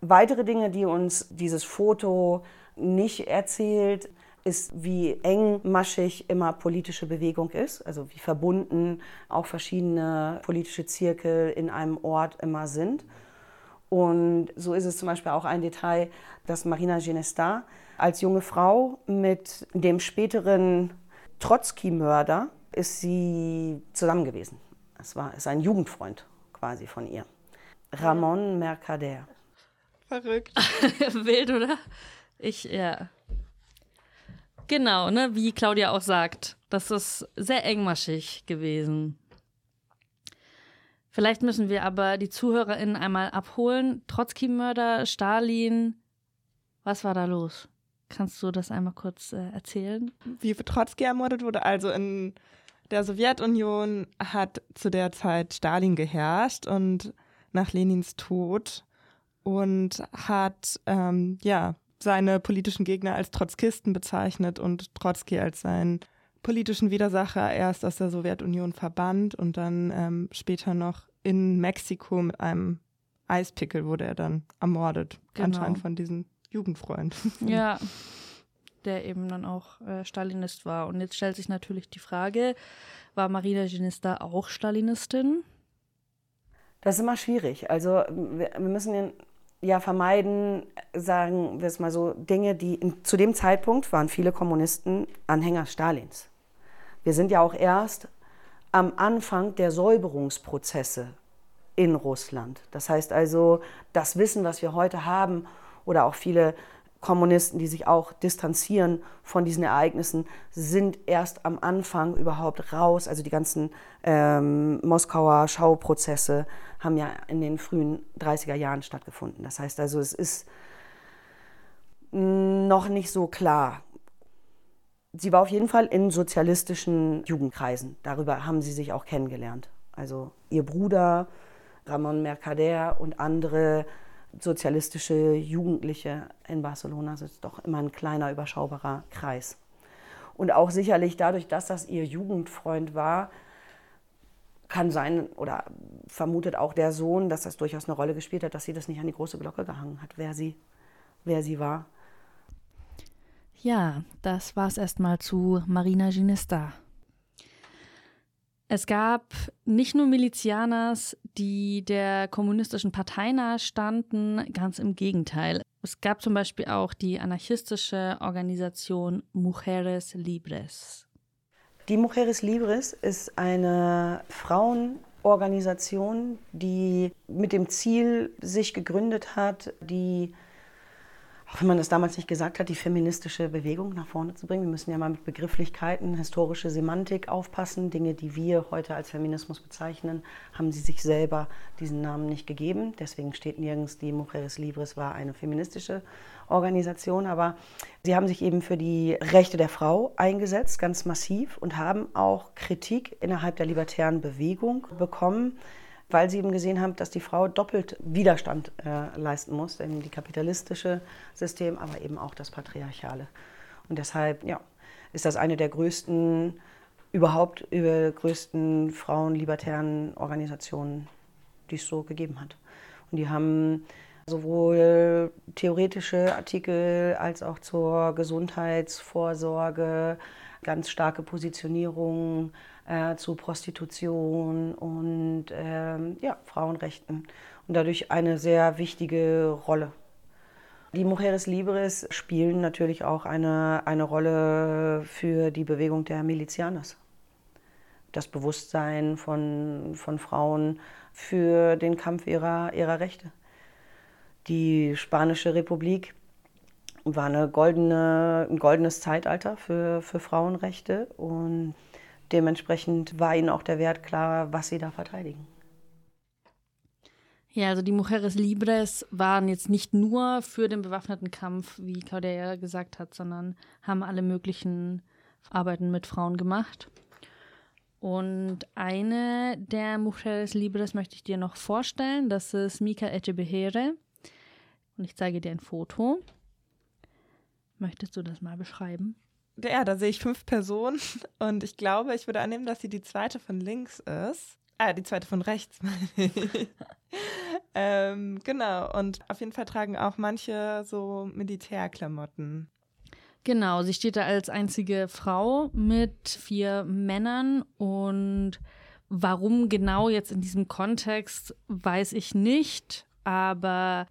Speaker 4: Weitere Dinge, die uns dieses Foto nicht erzählt, ist, wie engmaschig immer politische Bewegung ist, also wie verbunden auch verschiedene politische Zirkel in einem Ort immer sind. Und so ist es zum Beispiel auch ein Detail, dass Marina Genesta als junge Frau mit dem späteren Trotzki-Mörder ist sie zusammen gewesen. Es war ist ein Jugendfreund quasi von ihr. Ramon Mercader.
Speaker 2: Verrückt. Wild, oder? Ich, ja. Genau, ne, wie Claudia auch sagt. Das ist sehr engmaschig gewesen. Vielleicht müssen wir aber die ZuhörerInnen einmal abholen. Trotzki-Mörder, Stalin, was war da los? Kannst du das einmal kurz äh, erzählen?
Speaker 3: Wie Trotzki ermordet wurde? Also in der Sowjetunion hat zu der Zeit Stalin geherrscht und nach Lenins Tod und hat ähm, ja seine politischen Gegner als Trotzkisten bezeichnet und Trotzki als seinen politischen Widersacher erst aus der Sowjetunion verbannt und dann ähm, später noch in Mexiko mit einem Eispickel wurde er dann ermordet, genau. anscheinend von diesen Jugendfreund.
Speaker 2: Ja, der eben dann auch äh, Stalinist war. Und jetzt stellt sich natürlich die Frage, war Marina Genista auch Stalinistin?
Speaker 4: Das ist immer schwierig. Also wir, wir müssen ja vermeiden, sagen wir es mal so, Dinge, die in, zu dem Zeitpunkt waren viele Kommunisten Anhänger Stalins. Wir sind ja auch erst am Anfang der Säuberungsprozesse in Russland. Das heißt also, das Wissen, was wir heute haben, oder auch viele Kommunisten, die sich auch distanzieren von diesen Ereignissen, sind erst am Anfang überhaupt raus. Also die ganzen ähm, Moskauer Schauprozesse haben ja in den frühen 30er Jahren stattgefunden. Das heißt also, es ist noch nicht so klar. Sie war auf jeden Fall in sozialistischen Jugendkreisen. Darüber haben sie sich auch kennengelernt. Also ihr Bruder Ramon Mercader und andere sozialistische Jugendliche in Barcelona. Ist doch immer ein kleiner, überschaubarer Kreis. Und auch sicherlich dadurch, dass das ihr Jugendfreund war, kann sein oder vermutet auch der Sohn, dass das durchaus eine Rolle gespielt hat, dass sie das nicht an die große Glocke gehangen hat, wer sie, wer sie war.
Speaker 2: Ja, das war es erstmal zu Marina Ginesta. Es gab nicht nur Milizianers, die der kommunistischen Partei nahe standen, ganz im Gegenteil. Es gab zum Beispiel auch die anarchistische Organisation Mujeres Libres.
Speaker 4: Die Mujeres Libres ist eine Frauenorganisation, die mit dem Ziel sich gegründet hat, die auch wenn man das damals nicht gesagt hat, die feministische Bewegung nach vorne zu bringen. Wir müssen ja mal mit Begrifflichkeiten, historische Semantik aufpassen. Dinge, die wir heute als Feminismus bezeichnen, haben sie sich selber diesen Namen nicht gegeben. Deswegen steht nirgends, die Mujeres Libres war eine feministische Organisation. Aber sie haben sich eben für die Rechte der Frau eingesetzt, ganz massiv, und haben auch Kritik innerhalb der libertären Bewegung bekommen weil sie eben gesehen haben, dass die Frau doppelt Widerstand äh, leisten muss, denn die kapitalistische System, aber eben auch das patriarchale. Und deshalb, ja, ist das eine der größten, überhaupt über größten frauenlibertären Organisationen, die es so gegeben hat. Und die haben sowohl theoretische Artikel als auch zur Gesundheitsvorsorge, ganz starke Positionierung äh, zu Prostitution und ähm, ja, Frauenrechten und dadurch eine sehr wichtige Rolle. Die Mujeres Libres spielen natürlich auch eine, eine Rolle für die Bewegung der Milizianas. Das Bewusstsein von, von Frauen für den Kampf ihrer, ihrer Rechte. Die Spanische Republik war eine goldene, ein goldenes Zeitalter für, für Frauenrechte und dementsprechend war ihnen auch der Wert klar, was sie da verteidigen.
Speaker 2: Ja, also die Mujeres Libres waren jetzt nicht nur für den bewaffneten Kampf, wie Claudia gesagt hat, sondern haben alle möglichen Arbeiten mit Frauen gemacht. Und eine der Mujeres Libres möchte ich dir noch vorstellen. Das ist Mika Echebehere. Und ich zeige dir ein Foto. Möchtest du das mal beschreiben?
Speaker 3: Ja, da sehe ich fünf Personen und ich glaube, ich würde annehmen, dass sie die zweite von links ist. Ah, die zweite von rechts. ähm, genau, und auf jeden Fall tragen auch manche so Militärklamotten.
Speaker 2: Genau, sie steht da als einzige Frau mit vier Männern und warum genau jetzt in diesem Kontext, weiß ich nicht, aber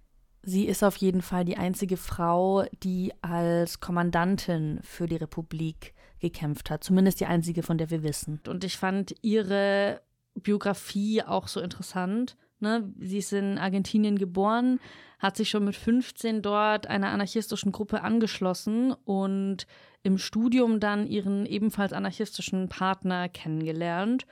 Speaker 2: Sie ist auf jeden Fall die einzige Frau, die als Kommandantin für die Republik gekämpft hat. Zumindest die einzige, von der wir wissen. Und ich fand ihre Biografie auch so interessant. Ne? Sie ist in Argentinien geboren, hat sich schon mit 15 dort einer anarchistischen Gruppe angeschlossen und im Studium dann ihren ebenfalls anarchistischen Partner kennengelernt.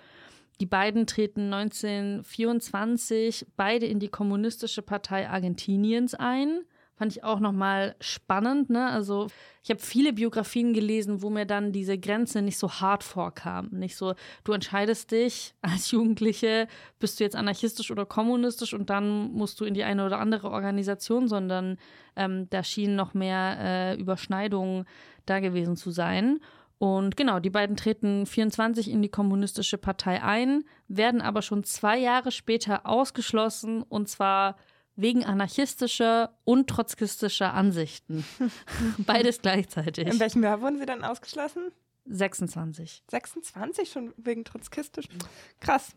Speaker 2: Die beiden treten 1924 beide in die Kommunistische Partei Argentiniens ein. Fand ich auch nochmal spannend. Ne? Also, ich habe viele Biografien gelesen, wo mir dann diese Grenze nicht so hart vorkam. Nicht so, du entscheidest dich als Jugendliche, bist du jetzt anarchistisch oder kommunistisch und dann musst du in die eine oder andere Organisation, sondern ähm, da schienen noch mehr äh, Überschneidungen da gewesen zu sein. Und genau, die beiden treten 24 in die Kommunistische Partei ein, werden aber schon zwei Jahre später ausgeschlossen und zwar wegen anarchistischer und trotzkistischer Ansichten. Beides gleichzeitig.
Speaker 3: In welchem Jahr wurden sie dann ausgeschlossen?
Speaker 2: 26.
Speaker 3: 26 schon wegen trotzkistisch? Krass.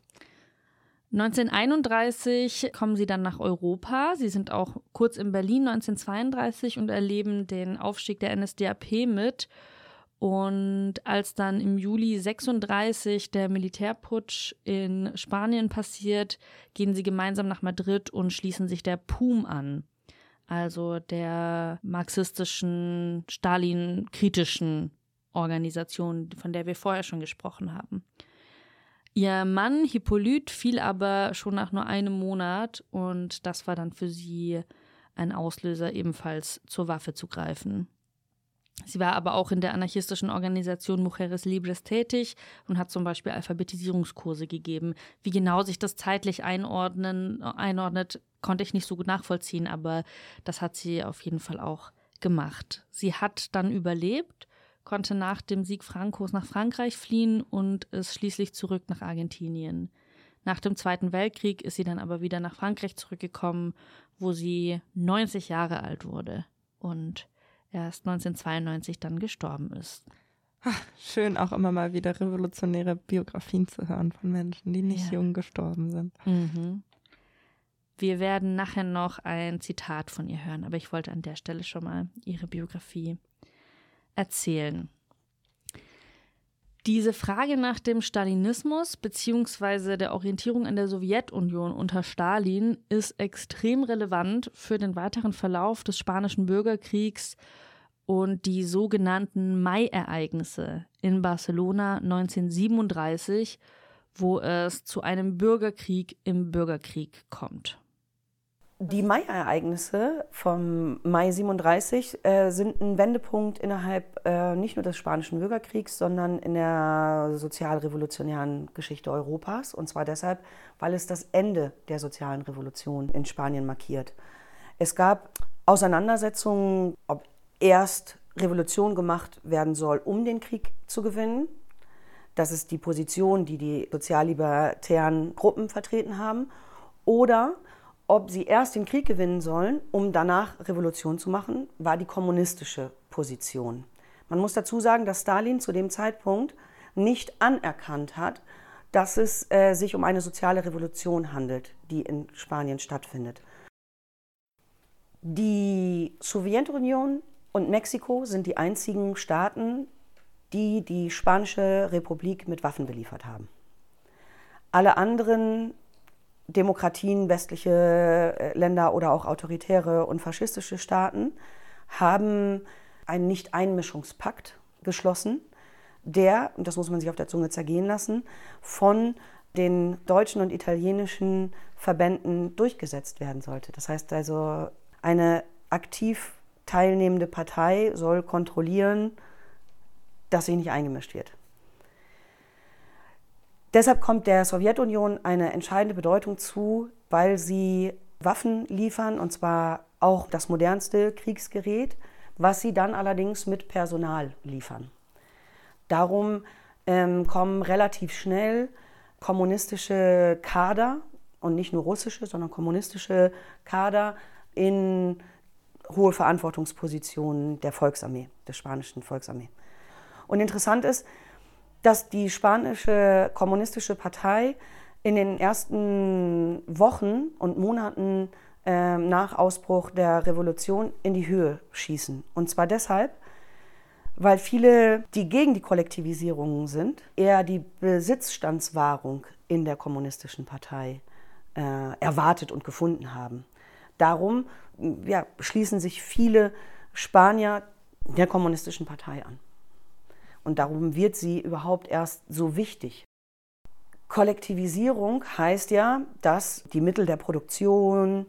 Speaker 2: 1931 kommen sie dann nach Europa. Sie sind auch kurz in Berlin 1932 und erleben den Aufstieg der NSDAP mit Und als dann im Juli 36 der Militärputsch in Spanien passiert, gehen sie gemeinsam nach Madrid und schließen sich der PUM an, also der marxistischen, Stalin-kritischen Organisation, von der wir vorher schon gesprochen haben. Ihr Mann Hippolyt fiel aber schon nach nur einem Monat und das war dann für sie ein Auslöser, ebenfalls zur Waffe zu greifen. Sie war aber auch in der anarchistischen Organisation Mujeres Libres tätig und hat zum Beispiel Alphabetisierungskurse gegeben. Wie genau sich das zeitlich einordnen, einordnet, konnte ich nicht so gut nachvollziehen, aber das hat sie auf jeden Fall auch gemacht. Sie hat dann überlebt, konnte nach dem Sieg Frankos nach Frankreich fliehen und ist schließlich zurück nach Argentinien. Nach dem Zweiten Weltkrieg ist sie dann aber wieder nach Frankreich zurückgekommen, wo sie 90 Jahre alt wurde und erst 1992 dann gestorben ist.
Speaker 3: Ach, schön auch immer mal wieder revolutionäre Biografien zu hören von Menschen, die nicht ja. jung gestorben sind.
Speaker 2: Mhm. Wir werden nachher noch ein Zitat von ihr hören, aber ich wollte an der Stelle schon mal ihre Biografie erzählen. Diese Frage nach dem Stalinismus bzw. der Orientierung an der Sowjetunion unter Stalin ist extrem relevant für den weiteren Verlauf des spanischen Bürgerkriegs und die sogenannten Mai-Ereignisse in Barcelona 1937, wo es zu einem Bürgerkrieg im Bürgerkrieg kommt.
Speaker 4: Die Mai-Ereignisse vom Mai 37 äh, sind ein Wendepunkt innerhalb äh, nicht nur des Spanischen Bürgerkriegs, sondern in der sozialrevolutionären Geschichte Europas. Und zwar deshalb, weil es das Ende der sozialen Revolution in Spanien markiert. Es gab Auseinandersetzungen, ob erst Revolution gemacht werden soll, um den Krieg zu gewinnen. Das ist die Position, die die soziallibertären Gruppen vertreten haben. Oder ob sie erst den Krieg gewinnen sollen, um danach Revolution zu machen, war die kommunistische Position. Man muss dazu sagen, dass Stalin zu dem Zeitpunkt nicht anerkannt hat, dass es äh, sich um eine soziale Revolution handelt, die in Spanien stattfindet. Die Sowjetunion und Mexiko sind die einzigen Staaten, die die Spanische Republik mit Waffen beliefert haben. Alle anderen Demokratien, westliche äh, Länder oder auch autoritäre und faschistische Staaten haben einen Nicht-Einmischungspakt geschlossen, der, und das muss man sich auf der Zunge zergehen lassen, von den deutschen und italienischen Verbänden durchgesetzt werden sollte. Das heißt also, eine aktiv teilnehmende Partei soll kontrollieren, dass sie nicht eingemischt wird. Deshalb kommt der Sowjetunion eine entscheidende Bedeutung zu, weil sie Waffen liefern, und zwar auch das modernste Kriegsgerät, was sie dann allerdings mit Personal liefern. Darum ähm, kommen relativ schnell kommunistische Kader und nicht nur russische, sondern kommunistische Kader in hohe Verantwortungspositionen der Volksarmee, der spanischen Volksarmee. Und interessant ist, dass die spanische kommunistische Partei in den ersten Wochen und Monaten äh, nach Ausbruch der Revolution in die Höhe schießen. Und zwar deshalb, weil viele, die gegen die Kollektivisierung sind, eher die Besitzstandswahrung in der kommunistischen Partei äh, erwartet und gefunden haben. Darum ja, schließen sich viele Spanier der kommunistischen Partei an. Und darum wird sie überhaupt erst so wichtig. Kollektivisierung heißt ja, dass die Mittel der Produktion,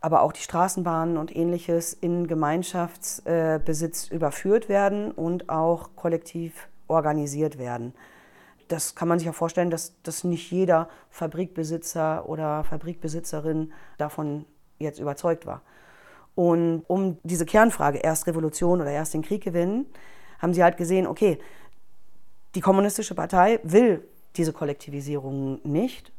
Speaker 4: aber auch die Straßenbahnen und ähnliches in Gemeinschaftsbesitz überführt werden und auch kollektiv organisiert werden. Das kann man sich auch vorstellen, dass, dass nicht jeder Fabrikbesitzer oder Fabrikbesitzerin davon jetzt überzeugt war. Und um diese Kernfrage, erst Revolution oder erst den Krieg gewinnen, haben sie halt gesehen, okay, die kommunistische Partei will diese Kollektivisierung nicht.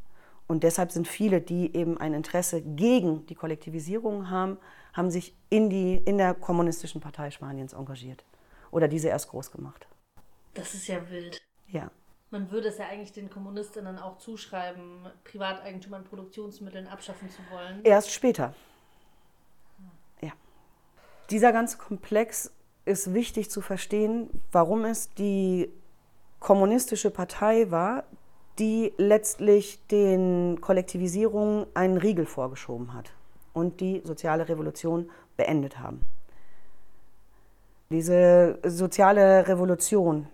Speaker 4: Und deshalb sind viele, die eben ein Interesse gegen die Kollektivisierung haben, haben sich in, die, in der kommunistischen Partei Spaniens engagiert. Oder diese erst groß gemacht.
Speaker 2: Das ist ja wild.
Speaker 4: Ja.
Speaker 2: Man würde es ja eigentlich den Kommunistinnen auch zuschreiben, Privateigentum an Produktionsmitteln abschaffen zu wollen.
Speaker 4: Erst später. Ja. Dieser ganze Komplex ist wichtig zu verstehen, warum es die kommunistische Partei war, die letztlich den Kollektivisierungen einen Riegel vorgeschoben hat und die soziale Revolution beendet haben. Diese soziale Revolution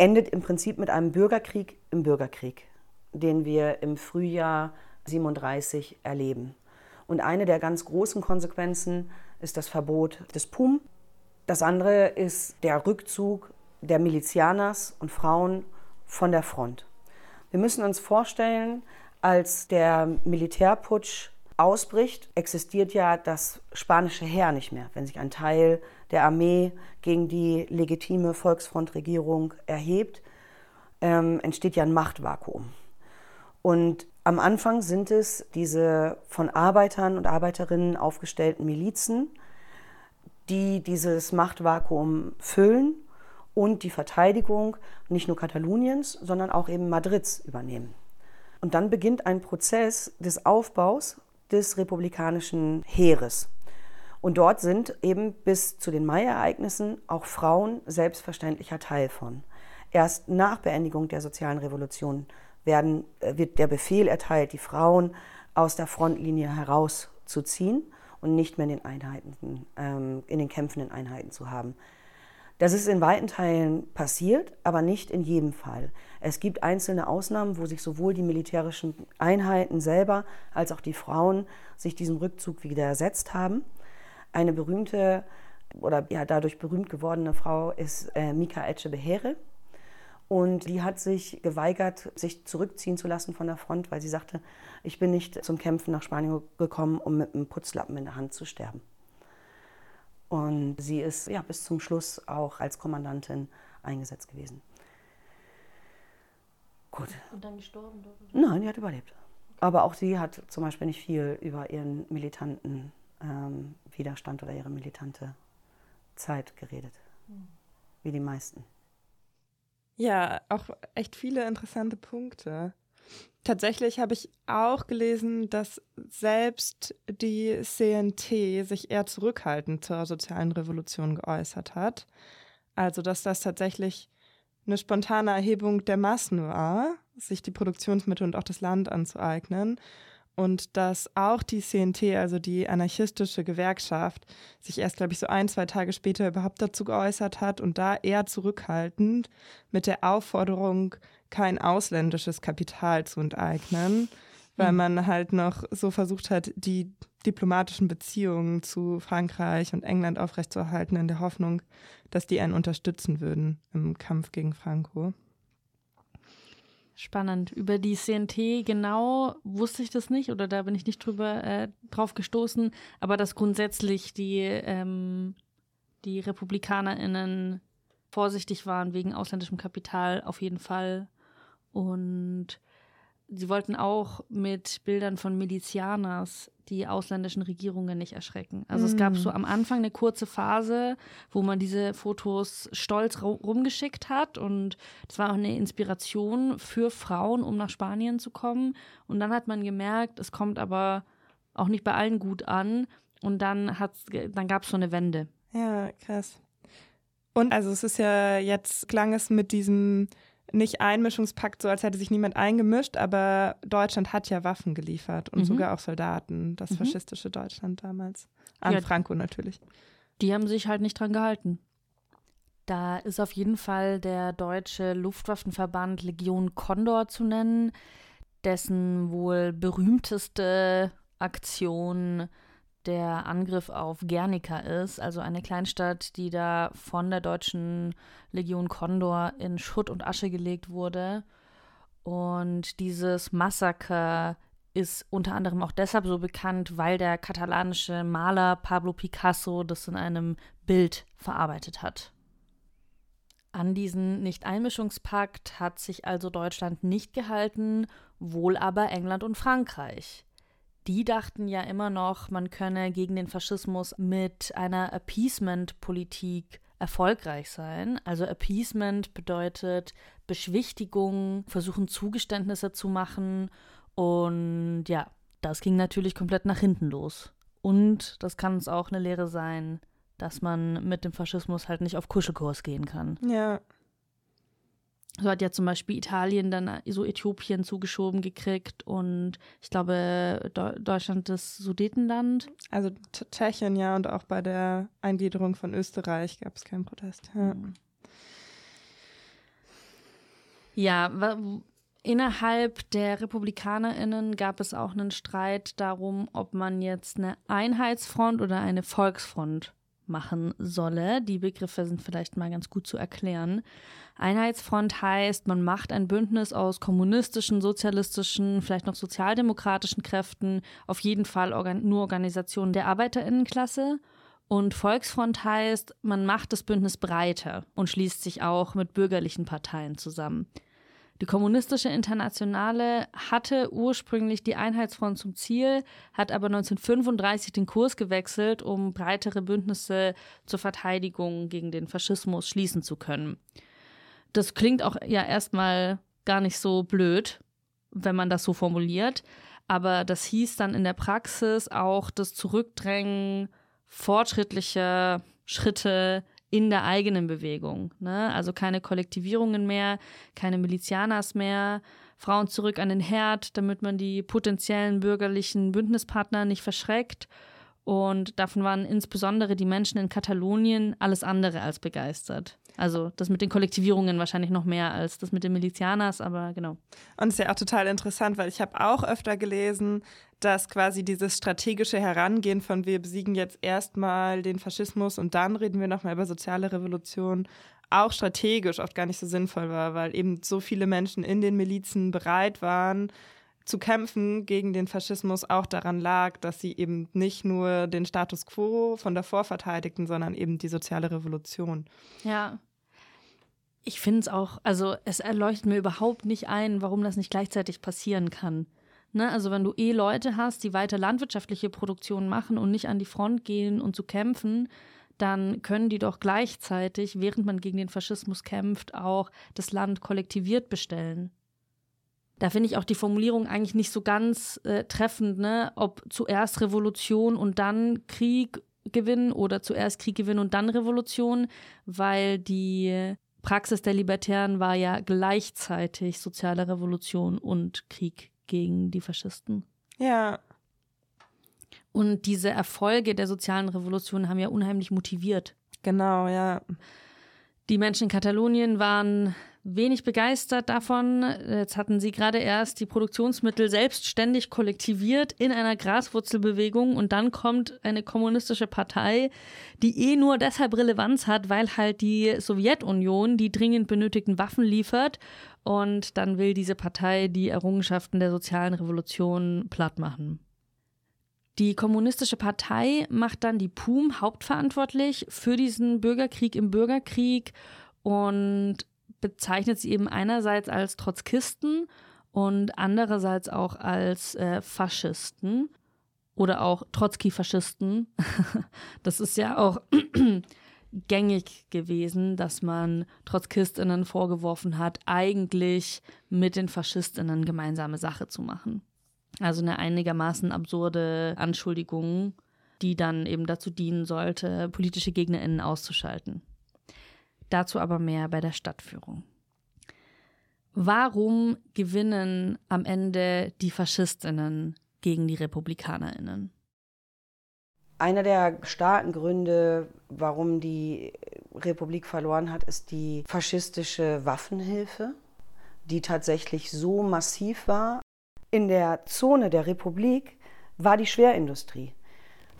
Speaker 4: endet im Prinzip mit einem Bürgerkrieg im Bürgerkrieg, den wir im Frühjahr 37 erleben. Und eine der ganz großen Konsequenzen ist das Verbot des PUM. Das andere ist der Rückzug der Milizianers und Frauen von der Front. Wir müssen uns vorstellen, als der Militärputsch ausbricht, existiert ja das spanische Heer nicht mehr. Wenn sich ein Teil der Armee gegen die legitime Volksfrontregierung erhebt, ähm, entsteht ja ein Machtvakuum. Und am Anfang sind es diese von Arbeitern und Arbeiterinnen aufgestellten Milizen, die dieses Machtvakuum füllen und die Verteidigung nicht nur Kataloniens, sondern auch eben Madrids übernehmen. Und dann beginnt ein Prozess des Aufbaus des republikanischen Heeres. Und dort sind eben bis zu den Mai-Ereignissen auch Frauen selbstverständlicher Teil von. Erst nach Beendigung der sozialen Revolution werden, äh, wird der Befehl erteilt, die Frauen aus der Frontlinie herauszuziehen und nicht mehr in den Einheiten, ähm, in den kämpfenden Einheiten zu haben. Das ist in weiten Teilen passiert, aber nicht in jedem Fall. Es gibt einzelne Ausnahmen, wo sich sowohl die militärischen Einheiten selber als auch die Frauen sich diesem Rückzug wieder ersetzt haben. Eine berühmte oder ja dadurch berühmt gewordene Frau ist äh, Mika Echebehere. Und die hat sich geweigert, sich zurückziehen zu lassen von der Front, weil sie sagte, ich bin nicht zum Kämpfen nach Spanien gekommen, um mit einem Putzlappen in der Hand zu sterben. Und sie ist ja, bis zum Schluss auch als Kommandantin eingesetzt gewesen. Gut.
Speaker 2: Und dann gestorben? Oder?
Speaker 4: Nein, die hat überlebt. Aber auch sie hat zum Beispiel nicht viel über ihren militanten ähm, Widerstand oder ihre militante Zeit geredet. Mhm. Wie die meisten.
Speaker 3: Ja, auch echt viele interessante Punkte. Tatsächlich habe ich auch gelesen, dass selbst die CNT sich eher zurückhaltend zur sozialen Revolution geäußert hat. Also, dass das tatsächlich eine spontane Erhebung der Massen war, sich die Produktionsmittel und auch das Land anzueignen. Und dass auch die CNT, also die anarchistische Gewerkschaft, sich erst, glaube ich, so ein, zwei Tage später überhaupt dazu geäußert hat und da eher zurückhaltend mit der Aufforderung, kein ausländisches Kapital zu enteignen, weil mhm. man halt noch so versucht hat, die diplomatischen Beziehungen zu Frankreich und England aufrechtzuerhalten, in der Hoffnung, dass die einen unterstützen würden im Kampf gegen Franco.
Speaker 2: Spannend. Über die CNT genau wusste ich das nicht oder da bin ich nicht drüber äh, drauf gestoßen, aber dass grundsätzlich die, ähm, die RepublikanerInnen vorsichtig waren wegen ausländischem Kapital auf jeden Fall und sie wollten auch mit Bildern von Milizianers die ausländischen Regierungen nicht erschrecken. Also mm. es gab so mm. am Anfang eine kurze Phase, wo man diese Fotos stolz rumgeschickt hat und das war auch eine Inspiration für Frauen, um nach Spanien zu kommen. Und dann hat man gemerkt, es kommt aber auch nicht bei allen gut an und dann hat's, dann gab es so eine Wende.
Speaker 3: Ja, krass. Und also es ist ja jetzt klang es mit diesem nicht Einmischungspakt, so als hätte sich niemand eingemischt, aber Deutschland hat ja Waffen geliefert und mhm. sogar auch Soldaten, das mhm. faschistische Deutschland damals. An ja, Franco natürlich.
Speaker 2: Die haben sich halt nicht dran gehalten. Da ist auf jeden Fall der deutsche Luftwaffenverband Legion Condor zu nennen, dessen wohl berühmteste Aktion der Angriff auf Guernica ist, also eine Kleinstadt, die da von der deutschen Legion Condor in Schutt und Asche gelegt wurde. Und dieses Massaker ist unter anderem auch deshalb so bekannt, weil der katalanische Maler Pablo Picasso das in einem Bild verarbeitet hat. An diesen Nicht-Einmischungspakt hat sich also Deutschland nicht gehalten, wohl aber England und Frankreich die dachten ja immer noch, man könne gegen den Faschismus mit einer Appeasement-Politik erfolgreich sein. Also Appeasement bedeutet Beschwichtigung, versuchen Zugeständnisse zu machen und ja, das ging natürlich komplett nach hinten los. Und das kann uns auch eine Lehre sein, dass man mit dem Faschismus halt nicht auf Kuschelkurs gehen kann.
Speaker 3: Ja.
Speaker 2: So hat ja zum Beispiel Italien dann so Äthiopien zugeschoben gekriegt und ich glaube Deutschland das Sudetenland.
Speaker 3: Also Tschechien ja und auch bei der Eingliederung von Österreich gab es keinen Protest. Ja. Mhm.
Speaker 2: Ja, innerhalb der RepublikanerInnen gab es auch einen Streit darum, ob man jetzt eine Einheitsfront oder eine Volksfront machen solle. Die Begriffe sind vielleicht mal ganz gut zu erklären. Einheitsfront heißt, man macht ein Bündnis aus kommunistischen, sozialistischen, vielleicht noch sozialdemokratischen Kräften, auf jeden Fall organ nur Organisationen der Arbeiterinnenklasse. Und Volksfront heißt, man macht das Bündnis breiter und schließt sich auch mit bürgerlichen Parteien zusammen. Die kommunistische Internationale hatte ursprünglich die Einheitsfront zum Ziel, hat aber 1935 den Kurs gewechselt, um breitere Bündnisse zur Verteidigung gegen den Faschismus schließen zu können. Das klingt auch ja erstmal gar nicht so blöd, wenn man das so formuliert, aber das hieß dann in der Praxis auch das Zurückdrängen fortschrittlicher Schritte in der eigenen Bewegung. Ne? Also keine Kollektivierungen mehr, keine Milizianas mehr, Frauen zurück an den Herd, damit man die potenziellen bürgerlichen Bündnispartner nicht verschreckt. Und davon waren insbesondere die Menschen in Katalonien alles andere als begeistert. Also das mit den Kollektivierungen wahrscheinlich noch mehr als das mit den Milizianers, aber genau.
Speaker 3: Und es ist ja auch total interessant, weil ich habe auch öfter gelesen, dass quasi dieses strategische Herangehen von wir besiegen jetzt erstmal den Faschismus und dann reden wir nochmal über soziale Revolution auch strategisch oft gar nicht so sinnvoll war, weil eben so viele Menschen in den Milizen bereit waren, zu kämpfen gegen den Faschismus auch daran lag, dass sie eben nicht nur den Status quo von davor verteidigten, sondern eben die soziale Revolution.
Speaker 2: Ja. Ich finde es auch, also es erleuchtet mir überhaupt nicht ein, warum das nicht gleichzeitig passieren kann. Ne? Also wenn du eh Leute hast, die weiter landwirtschaftliche Produktion machen und nicht an die Front gehen und zu kämpfen, dann können die doch gleichzeitig, während man gegen den Faschismus kämpft, auch das Land kollektiviert bestellen da finde ich auch die Formulierung eigentlich nicht so ganz äh, treffend, ne? Ob zuerst Revolution und dann Krieg gewinnen oder zuerst Krieg gewinnen und dann Revolution, weil die Praxis der Libertären war ja gleichzeitig soziale Revolution und Krieg gegen die Faschisten.
Speaker 3: Ja.
Speaker 2: Und diese Erfolge der sozialen Revolution haben ja unheimlich motiviert.
Speaker 3: Genau, ja.
Speaker 2: Die Menschen in Katalonien waren wenig begeistert davon. Jetzt hatten sie gerade erst die Produktionsmittel selbstständig kollektiviert in einer Graswurzelbewegung und dann kommt eine kommunistische Partei, die eh nur deshalb Relevanz hat, weil halt die Sowjetunion die dringend benötigten Waffen liefert und dann will diese Partei die Errungenschaften der sozialen Revolution platt machen. Die Kommunistische Partei macht dann die PUM hauptverantwortlich für diesen Bürgerkrieg im Bürgerkrieg und bezeichnet sie eben einerseits als Trotzkisten und andererseits auch als äh, Faschisten oder auch Trotzki-Faschisten. das ist ja auch gängig gewesen, dass man Trotzkistinnen vorgeworfen hat, eigentlich mit den Faschistinnen gemeinsame Sache zu machen. Also eine einigermaßen absurde Anschuldigung, die dann eben dazu dienen sollte, politische Gegnerinnen auszuschalten. Dazu aber mehr bei der Stadtführung. Warum gewinnen am Ende die Faschistinnen gegen die Republikanerinnen?
Speaker 4: Einer der starken Gründe, warum die Republik verloren hat, ist die faschistische Waffenhilfe, die tatsächlich so massiv war. In der Zone der Republik war die Schwerindustrie.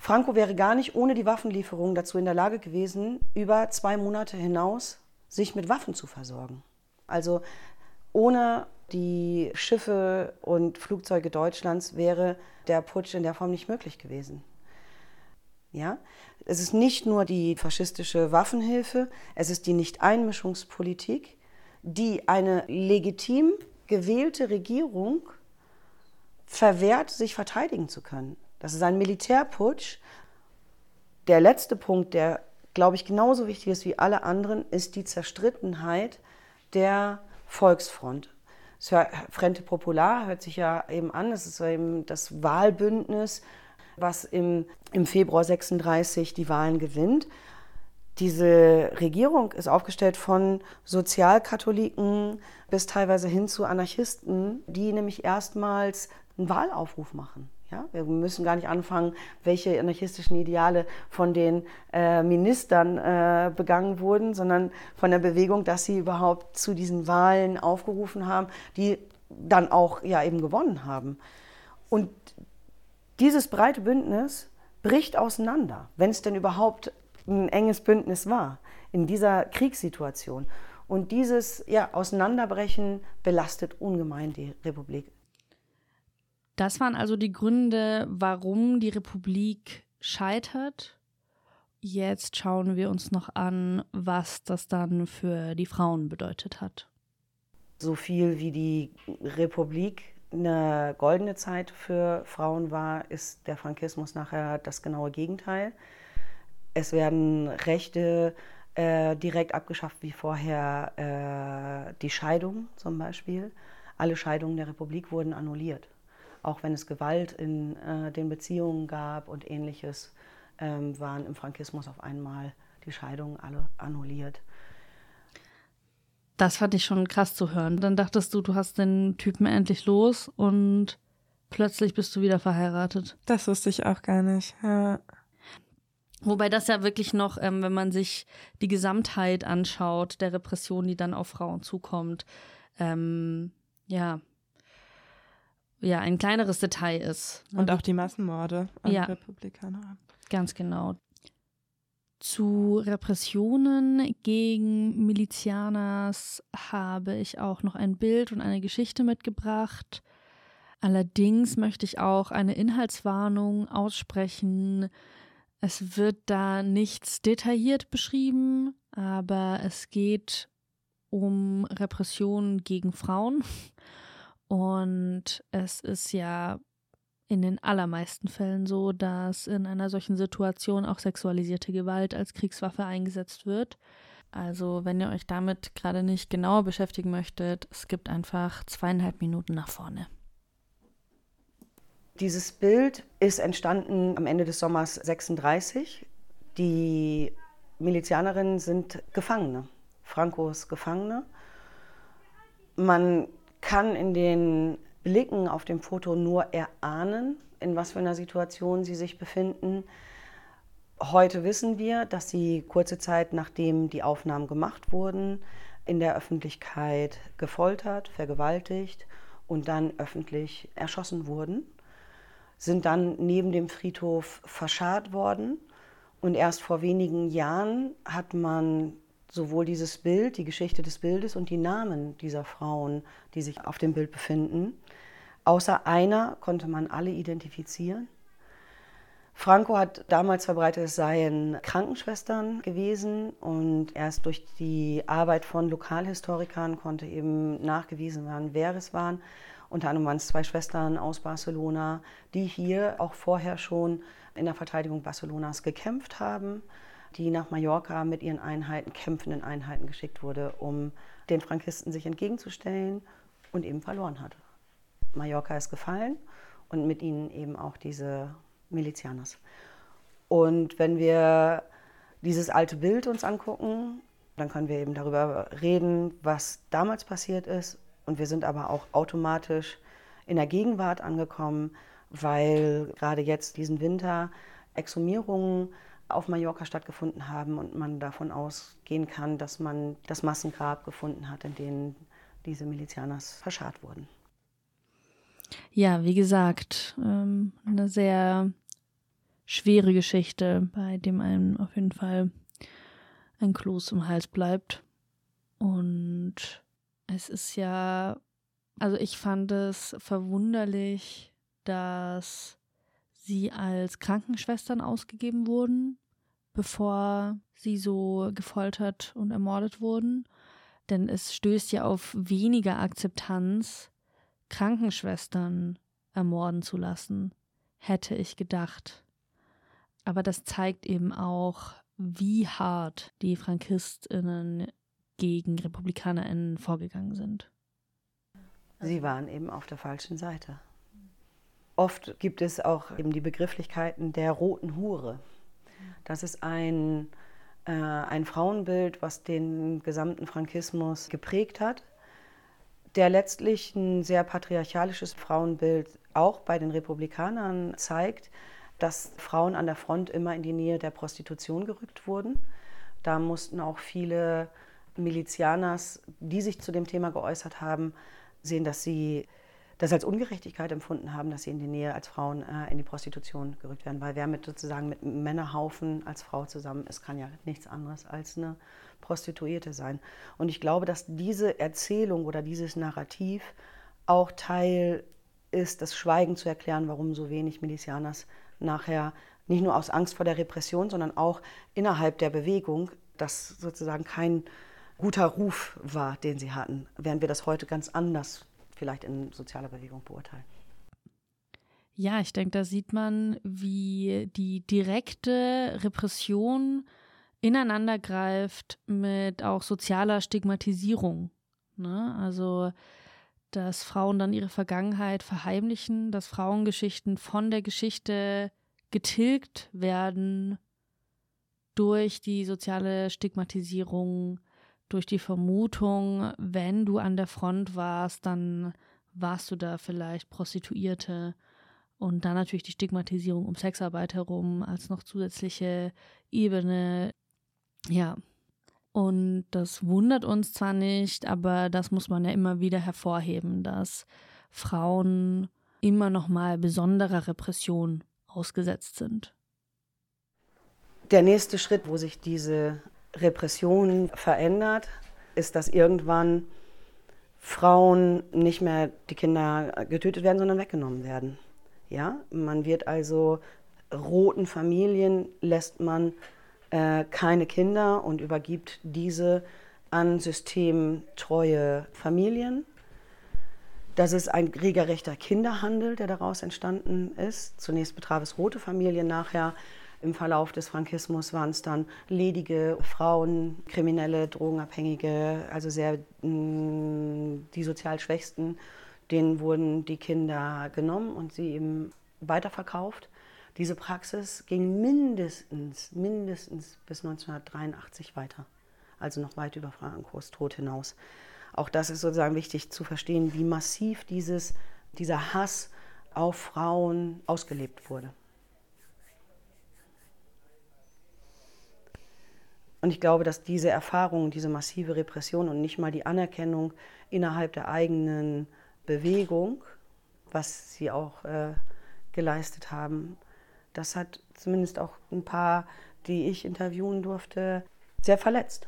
Speaker 4: Franco wäre gar nicht ohne die Waffenlieferung dazu in der Lage gewesen, über zwei Monate hinaus sich mit Waffen zu versorgen. Also ohne die Schiffe und Flugzeuge Deutschlands wäre der Putsch in der Form nicht möglich gewesen. Ja? Es ist nicht nur die faschistische Waffenhilfe, es ist die Nichteinmischungspolitik, die eine legitim gewählte Regierung verwehrt, sich verteidigen zu können. Das ist ein Militärputsch. Der letzte Punkt, der, glaube ich, genauso wichtig ist wie alle anderen, ist die Zerstrittenheit der Volksfront. Frente Popular hört sich ja eben an, das ist eben das Wahlbündnis, was im, im Februar 36 die Wahlen gewinnt. Diese Regierung ist aufgestellt von Sozialkatholiken bis teilweise hin zu Anarchisten, die nämlich erstmals einen Wahlaufruf machen. Ja, wir müssen gar nicht anfangen, welche anarchistischen Ideale von den äh, Ministern äh, begangen wurden, sondern von der Bewegung, dass sie überhaupt zu diesen Wahlen aufgerufen haben, die dann auch ja eben gewonnen haben. Und dieses breite Bündnis bricht auseinander, wenn es denn überhaupt ein enges Bündnis war in dieser Kriegssituation. Und dieses ja, Auseinanderbrechen belastet ungemein die Republik.
Speaker 2: Das waren also die Gründe, warum die Republik scheitert. Jetzt schauen wir uns noch an, was das dann für die Frauen bedeutet hat.
Speaker 4: So viel wie die Republik eine goldene Zeit für Frauen war, ist der Frankismus nachher das genaue Gegenteil. Es werden Rechte äh, direkt abgeschafft, wie vorher äh, die Scheidung zum Beispiel. Alle Scheidungen der Republik wurden annulliert. Auch wenn es Gewalt in äh, den Beziehungen gab und ähnliches, ähm, waren im Frankismus auf einmal die Scheidungen alle annulliert.
Speaker 2: Das fand ich schon krass zu hören. Dann dachtest du, du hast den Typen endlich los und plötzlich bist du wieder verheiratet.
Speaker 3: Das wusste ich auch gar nicht. Ja.
Speaker 2: Wobei das ja wirklich noch, ähm, wenn man sich die Gesamtheit anschaut, der Repression, die dann auf Frauen zukommt, ähm, ja, ja, ein kleineres Detail ist.
Speaker 3: Und auch die Massenmorde an
Speaker 2: ja,
Speaker 3: Republikanern.
Speaker 2: Ganz genau. Zu Repressionen gegen Milizianers habe ich auch noch ein Bild und eine Geschichte mitgebracht. Allerdings möchte ich auch eine Inhaltswarnung aussprechen. Es wird da nichts detailliert beschrieben, aber es geht um Repressionen gegen Frauen. Und es ist ja in den allermeisten Fällen so, dass in einer solchen Situation auch sexualisierte Gewalt als Kriegswaffe eingesetzt wird. Also wenn ihr euch damit gerade nicht genauer beschäftigen möchtet, es gibt einfach zweieinhalb Minuten nach vorne.
Speaker 4: Dieses Bild ist entstanden am Ende des Sommers 36. Die Milizianerinnen sind Gefangene, Frankos Gefangene. Man kann in den Blicken auf dem Foto nur erahnen, in was für einer Situation sie sich befinden. Heute wissen wir, dass sie kurze Zeit nachdem die Aufnahmen gemacht wurden, in der Öffentlichkeit gefoltert, vergewaltigt und dann öffentlich erschossen wurden, sind dann neben dem Friedhof verscharrt worden. Und erst vor wenigen Jahren hat man sowohl dieses Bild, die Geschichte des Bildes und die Namen dieser Frauen, die sich auf dem Bild befinden. Außer einer konnte man alle identifizieren. Franco hat damals verbreitet, es seien Krankenschwestern gewesen und erst durch die Arbeit von Lokalhistorikern konnte eben nachgewiesen werden, wer es waren. Unter anderem waren es zwei Schwestern aus Barcelona, die hier auch vorher schon in der Verteidigung Barcelonas gekämpft haben die nach Mallorca mit ihren Einheiten, kämpfenden Einheiten geschickt wurde, um den Frankisten sich entgegenzustellen und eben verloren hatte. Mallorca ist gefallen und mit ihnen eben auch diese Milizianers. Und wenn wir dieses alte Bild uns angucken, dann können wir eben darüber reden, was damals passiert ist. Und wir sind aber auch automatisch in der Gegenwart angekommen, weil gerade jetzt diesen Winter Exhumierungen auf Mallorca stattgefunden haben und man davon ausgehen kann, dass man das Massengrab gefunden hat, in dem diese Milizianers verscharrt wurden.
Speaker 2: Ja, wie gesagt, ähm, eine sehr schwere Geschichte, bei dem einem auf jeden Fall ein Kloß im Hals bleibt. Und es ist ja, also ich fand es verwunderlich, dass sie als Krankenschwestern ausgegeben wurden bevor sie so gefoltert und ermordet wurden. Denn es stößt ja auf weniger Akzeptanz, Krankenschwestern ermorden zu lassen, hätte ich gedacht. Aber das zeigt eben auch, wie hart die Frankistinnen gegen Republikanerinnen vorgegangen sind.
Speaker 4: Sie waren eben auf der falschen Seite. Oft gibt es auch eben die Begrifflichkeiten der roten Hure. Das ist ein, äh, ein Frauenbild, was den gesamten Frankismus geprägt hat, der letztlich ein sehr patriarchalisches Frauenbild auch bei den Republikanern zeigt, dass Frauen an der Front immer in die Nähe der Prostitution gerückt wurden. Da mussten auch viele Milizianers, die sich zu dem Thema geäußert haben, sehen, dass sie das als Ungerechtigkeit empfunden haben, dass sie in die Nähe als Frauen äh, in die Prostitution gerückt werden. Weil wer mit sozusagen mit Männerhaufen als Frau zusammen ist, kann ja nichts anderes als eine Prostituierte sein. Und ich glaube, dass diese Erzählung oder dieses Narrativ auch Teil ist, das Schweigen zu erklären, warum so wenig Milizianers nachher nicht nur aus Angst vor der Repression, sondern auch innerhalb der Bewegung, das sozusagen kein guter Ruf war, den sie hatten, während wir das heute ganz anders vielleicht in sozialer Bewegung beurteilen.
Speaker 2: Ja, ich denke, da sieht man, wie die direkte Repression ineinander greift mit auch sozialer Stigmatisierung. Ne? Also, dass Frauen dann ihre Vergangenheit verheimlichen, dass Frauengeschichten von der Geschichte getilgt werden durch die soziale Stigmatisierung, durch die Vermutung, wenn du an der Front warst, dann warst du da vielleicht Prostituierte. Und dann natürlich die Stigmatisierung um Sexarbeit herum als noch zusätzliche Ebene. Ja. Und das wundert uns zwar nicht, aber das muss man ja immer wieder hervorheben, dass Frauen immer noch mal besonderer Repression ausgesetzt sind.
Speaker 4: Der nächste Schritt, wo sich diese Repression verändert, ist, dass irgendwann Frauen nicht mehr die Kinder getötet werden, sondern weggenommen werden. Ja, man wird also roten Familien lässt man äh, keine Kinder und übergibt diese an systemtreue Familien. Das ist ein regelrechter Kinderhandel, der daraus entstanden ist. Zunächst betraf es rote Familien, nachher im Verlauf des Frankismus waren es dann ledige Frauen, Kriminelle, Drogenabhängige, also sehr mm, die sozial Schwächsten. Denen wurden die Kinder genommen und sie eben weiterverkauft. Diese Praxis ging mindestens, mindestens bis 1983 weiter, also noch weit über Frankos Tod hinaus. Auch das ist sozusagen wichtig zu verstehen, wie massiv dieses, dieser Hass auf Frauen ausgelebt wurde. Und ich glaube, dass diese Erfahrung, diese massive Repression und nicht mal die Anerkennung innerhalb der eigenen Bewegung, was sie auch äh, geleistet haben, das hat zumindest auch ein paar, die ich interviewen durfte, sehr verletzt.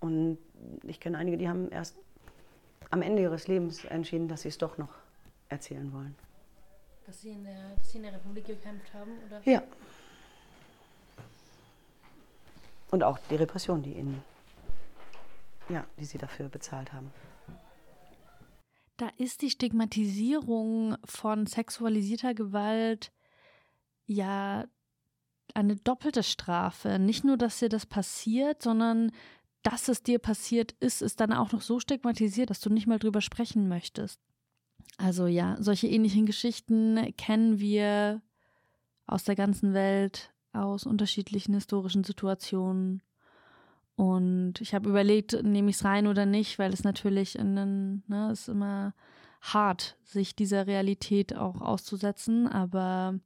Speaker 4: Und ich kenne einige, die haben erst am Ende ihres Lebens entschieden, dass sie es doch noch erzählen wollen.
Speaker 2: Dass sie in der, dass sie in der Republik gekämpft haben? Oder?
Speaker 4: Ja. Und auch die Repression, die ihnen, ja, die sie dafür bezahlt haben.
Speaker 2: Da ist die Stigmatisierung von sexualisierter Gewalt ja eine doppelte Strafe. Nicht nur, dass dir das passiert, sondern dass es dir passiert ist, ist dann auch noch so stigmatisiert, dass du nicht mal drüber sprechen möchtest. Also ja, solche ähnlichen Geschichten kennen wir aus der ganzen Welt aus unterschiedlichen historischen Situationen. Und ich habe überlegt, nehme ich es rein oder nicht, weil es natürlich in den, ne, ist immer hart, sich dieser Realität auch auszusetzen, aber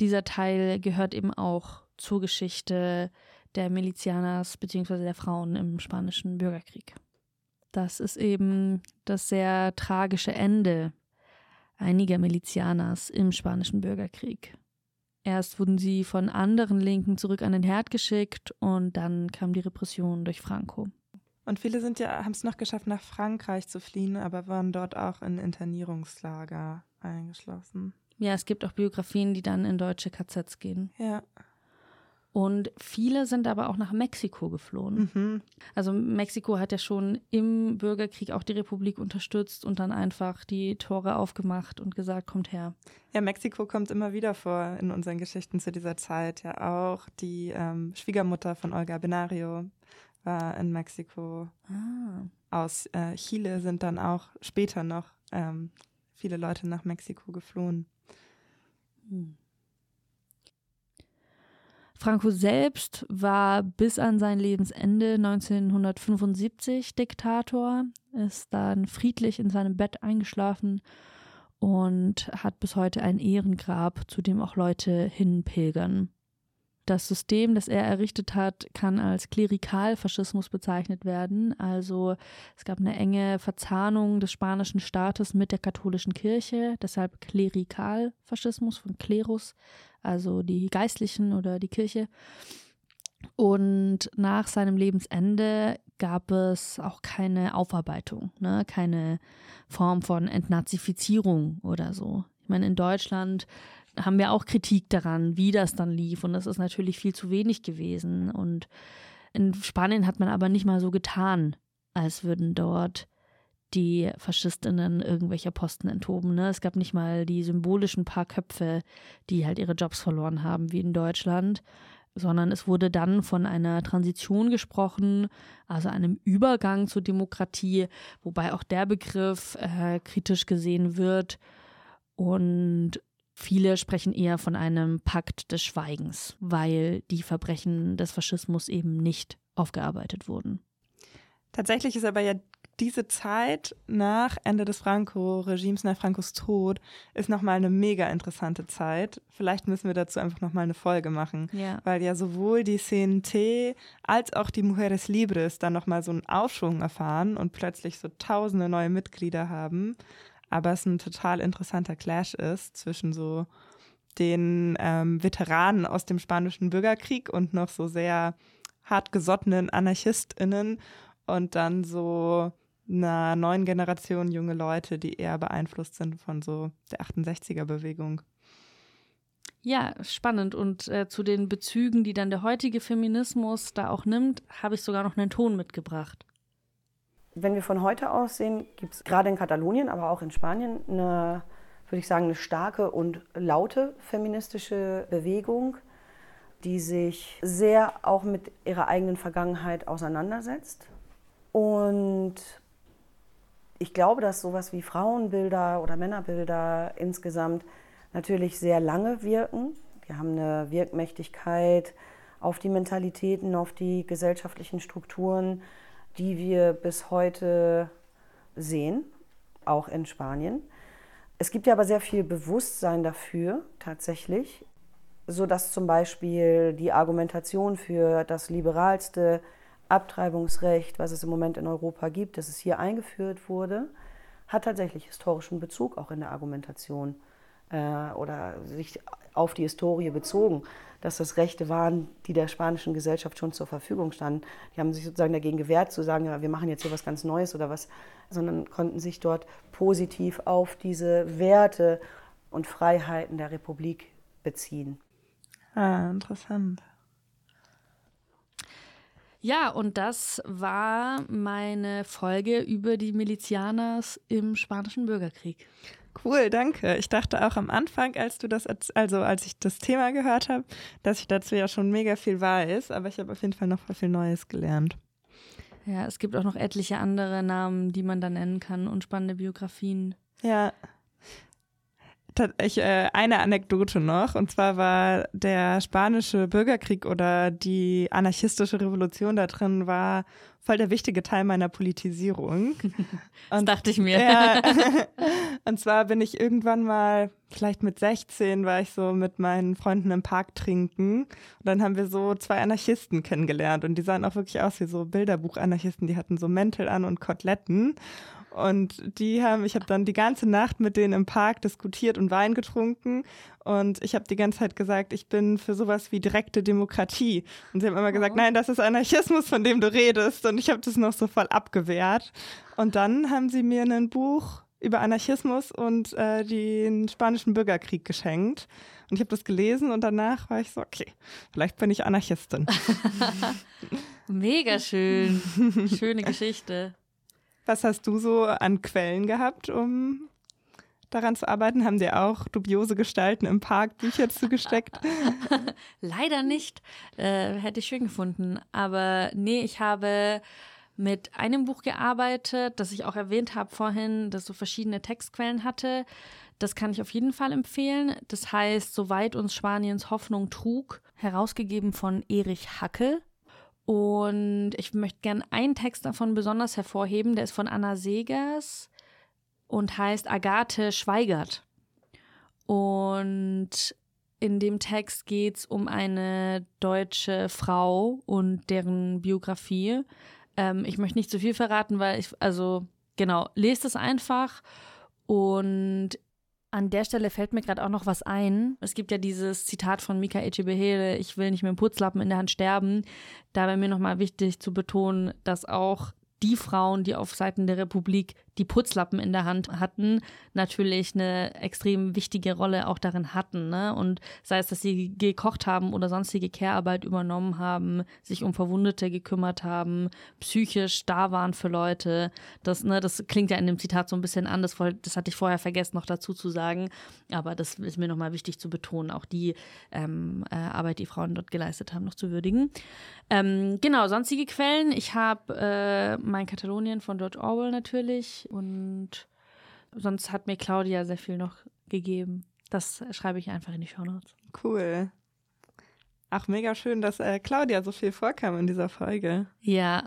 Speaker 2: dieser Teil gehört eben auch zur Geschichte der Milizianers bzw. der Frauen im spanischen Bürgerkrieg. Das ist eben das sehr tragische Ende einiger Milizianers im spanischen Bürgerkrieg. Erst wurden sie von anderen Linken zurück an den Herd geschickt und dann kam die Repression durch Franco.
Speaker 3: Und viele sind ja, haben es noch geschafft, nach Frankreich zu fliehen, aber waren dort auch in Internierungslager eingeschlossen.
Speaker 2: Ja, es gibt auch Biografien, die dann in deutsche KZs gehen.
Speaker 3: Ja.
Speaker 2: Und viele sind aber auch nach Mexiko geflohen. Mhm. Also Mexiko hat ja schon im Bürgerkrieg auch die Republik unterstützt und dann einfach die Tore aufgemacht und gesagt, kommt her.
Speaker 3: Ja, Mexiko kommt immer wieder vor in unseren Geschichten zu dieser Zeit. Ja, auch die ähm, Schwiegermutter von Olga Benario war in Mexiko. Ah. Aus äh, Chile sind dann auch später noch ähm, viele Leute nach Mexiko geflohen.
Speaker 2: Hm. Franco selbst war bis an sein Lebensende 1975 Diktator, ist dann friedlich in seinem Bett eingeschlafen und hat bis heute ein Ehrengrab, zu dem auch Leute hinpilgern. Das System, das er errichtet hat, kann als Klerikalfaschismus bezeichnet werden. Also es gab eine enge Verzahnung des spanischen Staates mit der katholischen Kirche, deshalb Klerikalfaschismus von Klerus, also die Geistlichen oder die Kirche. Und nach seinem Lebensende gab es auch keine Aufarbeitung, ne? keine Form von Entnazifizierung oder so. Ich meine, in Deutschland haben wir auch Kritik daran, wie das dann lief. Und das ist natürlich viel zu wenig gewesen. Und in Spanien hat man aber nicht mal so getan, als würden dort die Faschistinnen irgendwelcher Posten enthoben. Ne? Es gab nicht mal die symbolischen paar Köpfe, die halt ihre Jobs verloren haben, wie in Deutschland, sondern es wurde dann von einer Transition gesprochen, also einem Übergang zur Demokratie, wobei auch der Begriff äh, kritisch gesehen wird. Und Viele sprechen eher von einem Pakt des Schweigens, weil die Verbrechen des Faschismus eben nicht aufgearbeitet wurden.
Speaker 3: Tatsächlich ist aber ja diese Zeit nach Ende des Franco-Regimes, nach Francos Tod, ist nochmal eine mega interessante Zeit. Vielleicht müssen wir dazu einfach nochmal eine Folge machen,
Speaker 2: ja.
Speaker 3: weil ja sowohl die CNT als auch die Mujeres Libres dann nochmal so einen Aufschwung erfahren und plötzlich so tausende neue Mitglieder haben aber es ein total interessanter Clash ist zwischen so den ähm, Veteranen aus dem spanischen Bürgerkrieg und noch so sehr hartgesottenen AnarchistInnen und dann so einer neuen Generation junge Leute, die eher beeinflusst sind von so der 68er-Bewegung.
Speaker 2: Ja, spannend. Und äh, zu den Bezügen, die dann der heutige Feminismus da auch nimmt, habe ich sogar noch einen Ton mitgebracht.
Speaker 4: Wenn wir von heute aus sehen, gibt es gerade in Katalonien, aber auch in Spanien eine, würde ich sagen, eine starke und laute feministische Bewegung, die sich sehr auch mit ihrer eigenen Vergangenheit auseinandersetzt. Und ich glaube, dass sowas wie Frauenbilder oder Männerbilder insgesamt natürlich sehr lange wirken. Die haben eine Wirkmächtigkeit auf die Mentalitäten, auf die gesellschaftlichen Strukturen die wir bis heute sehen, auch in Spanien. Es gibt ja aber sehr viel Bewusstsein dafür tatsächlich, sodass zum Beispiel die Argumentation für das liberalste Abtreibungsrecht, was es im Moment in Europa gibt, dass es hier eingeführt wurde, hat tatsächlich historischen Bezug auch in der Argumentation äh, oder sich auf die Historie bezogen dass das Rechte waren, die der spanischen Gesellschaft schon zur Verfügung standen. Die haben sich sozusagen dagegen gewehrt, zu sagen, ja, wir machen jetzt hier was ganz Neues oder was, sondern konnten sich dort positiv auf diese Werte und Freiheiten der Republik beziehen.
Speaker 3: Ah, interessant.
Speaker 2: Ja, und das war meine Folge über die Milizianers im Spanischen Bürgerkrieg.
Speaker 3: Cool, danke. Ich dachte auch am Anfang, als du das, also als ich das Thema gehört habe, dass ich dazu ja schon mega viel weiß, aber ich habe auf jeden Fall noch viel Neues gelernt.
Speaker 2: Ja, es gibt auch noch etliche andere Namen, die man da nennen kann und spannende Biografien.
Speaker 3: Ja. Ich, äh, eine Anekdote noch, und zwar war der spanische Bürgerkrieg oder die anarchistische Revolution da drin war voll der wichtige Teil meiner Politisierung.
Speaker 2: das dachte ich mir.
Speaker 3: Ja, und zwar bin ich irgendwann mal, vielleicht mit 16, war ich so mit meinen Freunden im Park trinken. Und dann haben wir so zwei Anarchisten kennengelernt. Und die sahen auch wirklich aus wie so Bilderbuch-Anarchisten. Die hatten so Mäntel an und Koteletten. Und die haben, ich habe dann die ganze Nacht mit denen im Park diskutiert und Wein getrunken. Und ich habe die ganze Zeit gesagt, ich bin für sowas wie direkte Demokratie. Und sie haben immer gesagt, oh. nein, das ist Anarchismus, von dem du redest. Und ich habe das noch so voll abgewehrt. Und dann haben sie mir ein Buch über Anarchismus und äh, den spanischen Bürgerkrieg geschenkt. Und ich habe das gelesen und danach war ich so, okay, vielleicht bin ich Anarchistin.
Speaker 2: Mega schön. Schöne Geschichte.
Speaker 3: Was hast du so an Quellen gehabt, um daran zu arbeiten? Haben dir auch dubiose Gestalten im Park Bücher zugesteckt?
Speaker 2: Leider nicht. Äh, hätte ich schön gefunden. Aber nee, ich habe mit einem Buch gearbeitet, das ich auch erwähnt habe vorhin, das so verschiedene Textquellen hatte. Das kann ich auf jeden Fall empfehlen. Das heißt, soweit uns Spaniens Hoffnung trug, herausgegeben von Erich Hackel. Und ich möchte gerne einen Text davon besonders hervorheben, der ist von Anna Segers und heißt Agathe Schweigert. Und in dem Text geht es um eine deutsche Frau und deren Biografie. Ähm, ich möchte nicht zu viel verraten, weil ich, also genau, lest es einfach. Und an der Stelle fällt mir gerade auch noch was ein. Es gibt ja dieses Zitat von Mika Echebehele, ich will nicht mit dem Putzlappen in der Hand sterben. Da wäre mir nochmal wichtig zu betonen, dass auch die Frauen, die auf Seiten der Republik die Putzlappen in der Hand hatten, natürlich eine extrem wichtige Rolle auch darin hatten. Ne? Und sei es, dass sie gekocht haben oder sonstige Care-Arbeit übernommen haben, sich um Verwundete gekümmert haben, psychisch da waren für Leute. Das, ne, das klingt ja in dem Zitat so ein bisschen an, das, das hatte ich vorher vergessen noch dazu zu sagen. Aber das ist mir nochmal wichtig zu betonen, auch die ähm, äh, Arbeit, die Frauen dort geleistet haben, noch zu würdigen. Ähm, genau, sonstige Quellen. Ich habe äh, mein Katalonien von George Orwell natürlich und sonst hat mir Claudia sehr viel noch gegeben. Das schreibe ich einfach in die Show Notes.
Speaker 3: Cool. Ach, mega schön, dass äh, Claudia so viel vorkam in dieser Folge.
Speaker 2: Ja,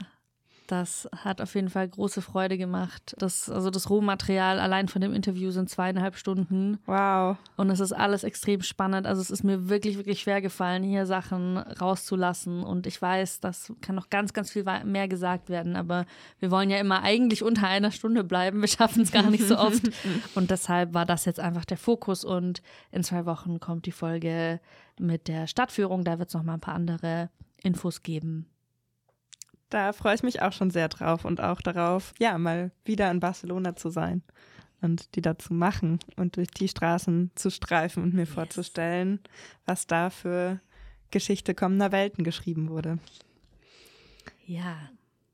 Speaker 2: das hat auf jeden Fall große Freude gemacht. Das, also das Rohmaterial allein von dem Interview sind zweieinhalb Stunden.
Speaker 3: Wow.
Speaker 2: Und es ist alles extrem spannend. Also es ist mir wirklich, wirklich schwer gefallen, hier Sachen rauszulassen. Und ich weiß, das kann noch ganz, ganz viel mehr gesagt werden. Aber wir wollen ja immer eigentlich unter einer Stunde bleiben. Wir schaffen es gar nicht so oft. Und deshalb war das jetzt einfach der Fokus. Und in zwei Wochen kommt die Folge mit der Stadtführung. Da wird es noch mal ein paar andere Infos geben.
Speaker 3: Da freue ich mich auch schon sehr drauf und auch darauf, ja, mal wieder in Barcelona zu sein und die dazu machen und durch die Straßen zu streifen und mir yes. vorzustellen, was da für Geschichte kommender Welten geschrieben wurde.
Speaker 2: Ja,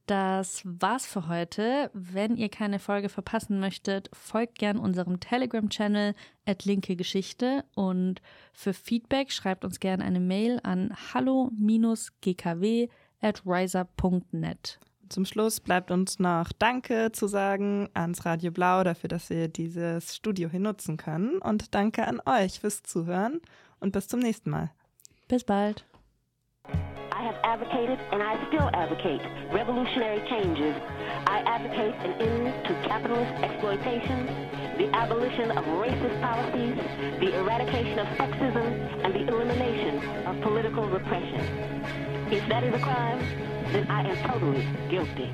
Speaker 2: das war's für heute. Wenn ihr keine Folge verpassen möchtet, folgt gern unserem Telegram-Channel at linke Geschichte und für Feedback schreibt uns gerne eine Mail an hallo-gkw at riser.net.
Speaker 3: Zum Schluss bleibt uns noch Danke zu sagen ans Radio Blau dafür, dass wir dieses Studio hier nutzen können. Und danke an euch fürs Zuhören und bis zum nächsten Mal.
Speaker 2: Bis bald.
Speaker 1: I have advocated and I still advocate revolutionary changes. I advocate an end to capitalist exploitation, the abolition of racist policies, the eradication of sexism, and the elimination of political repression. If that is a crime, then I am totally guilty.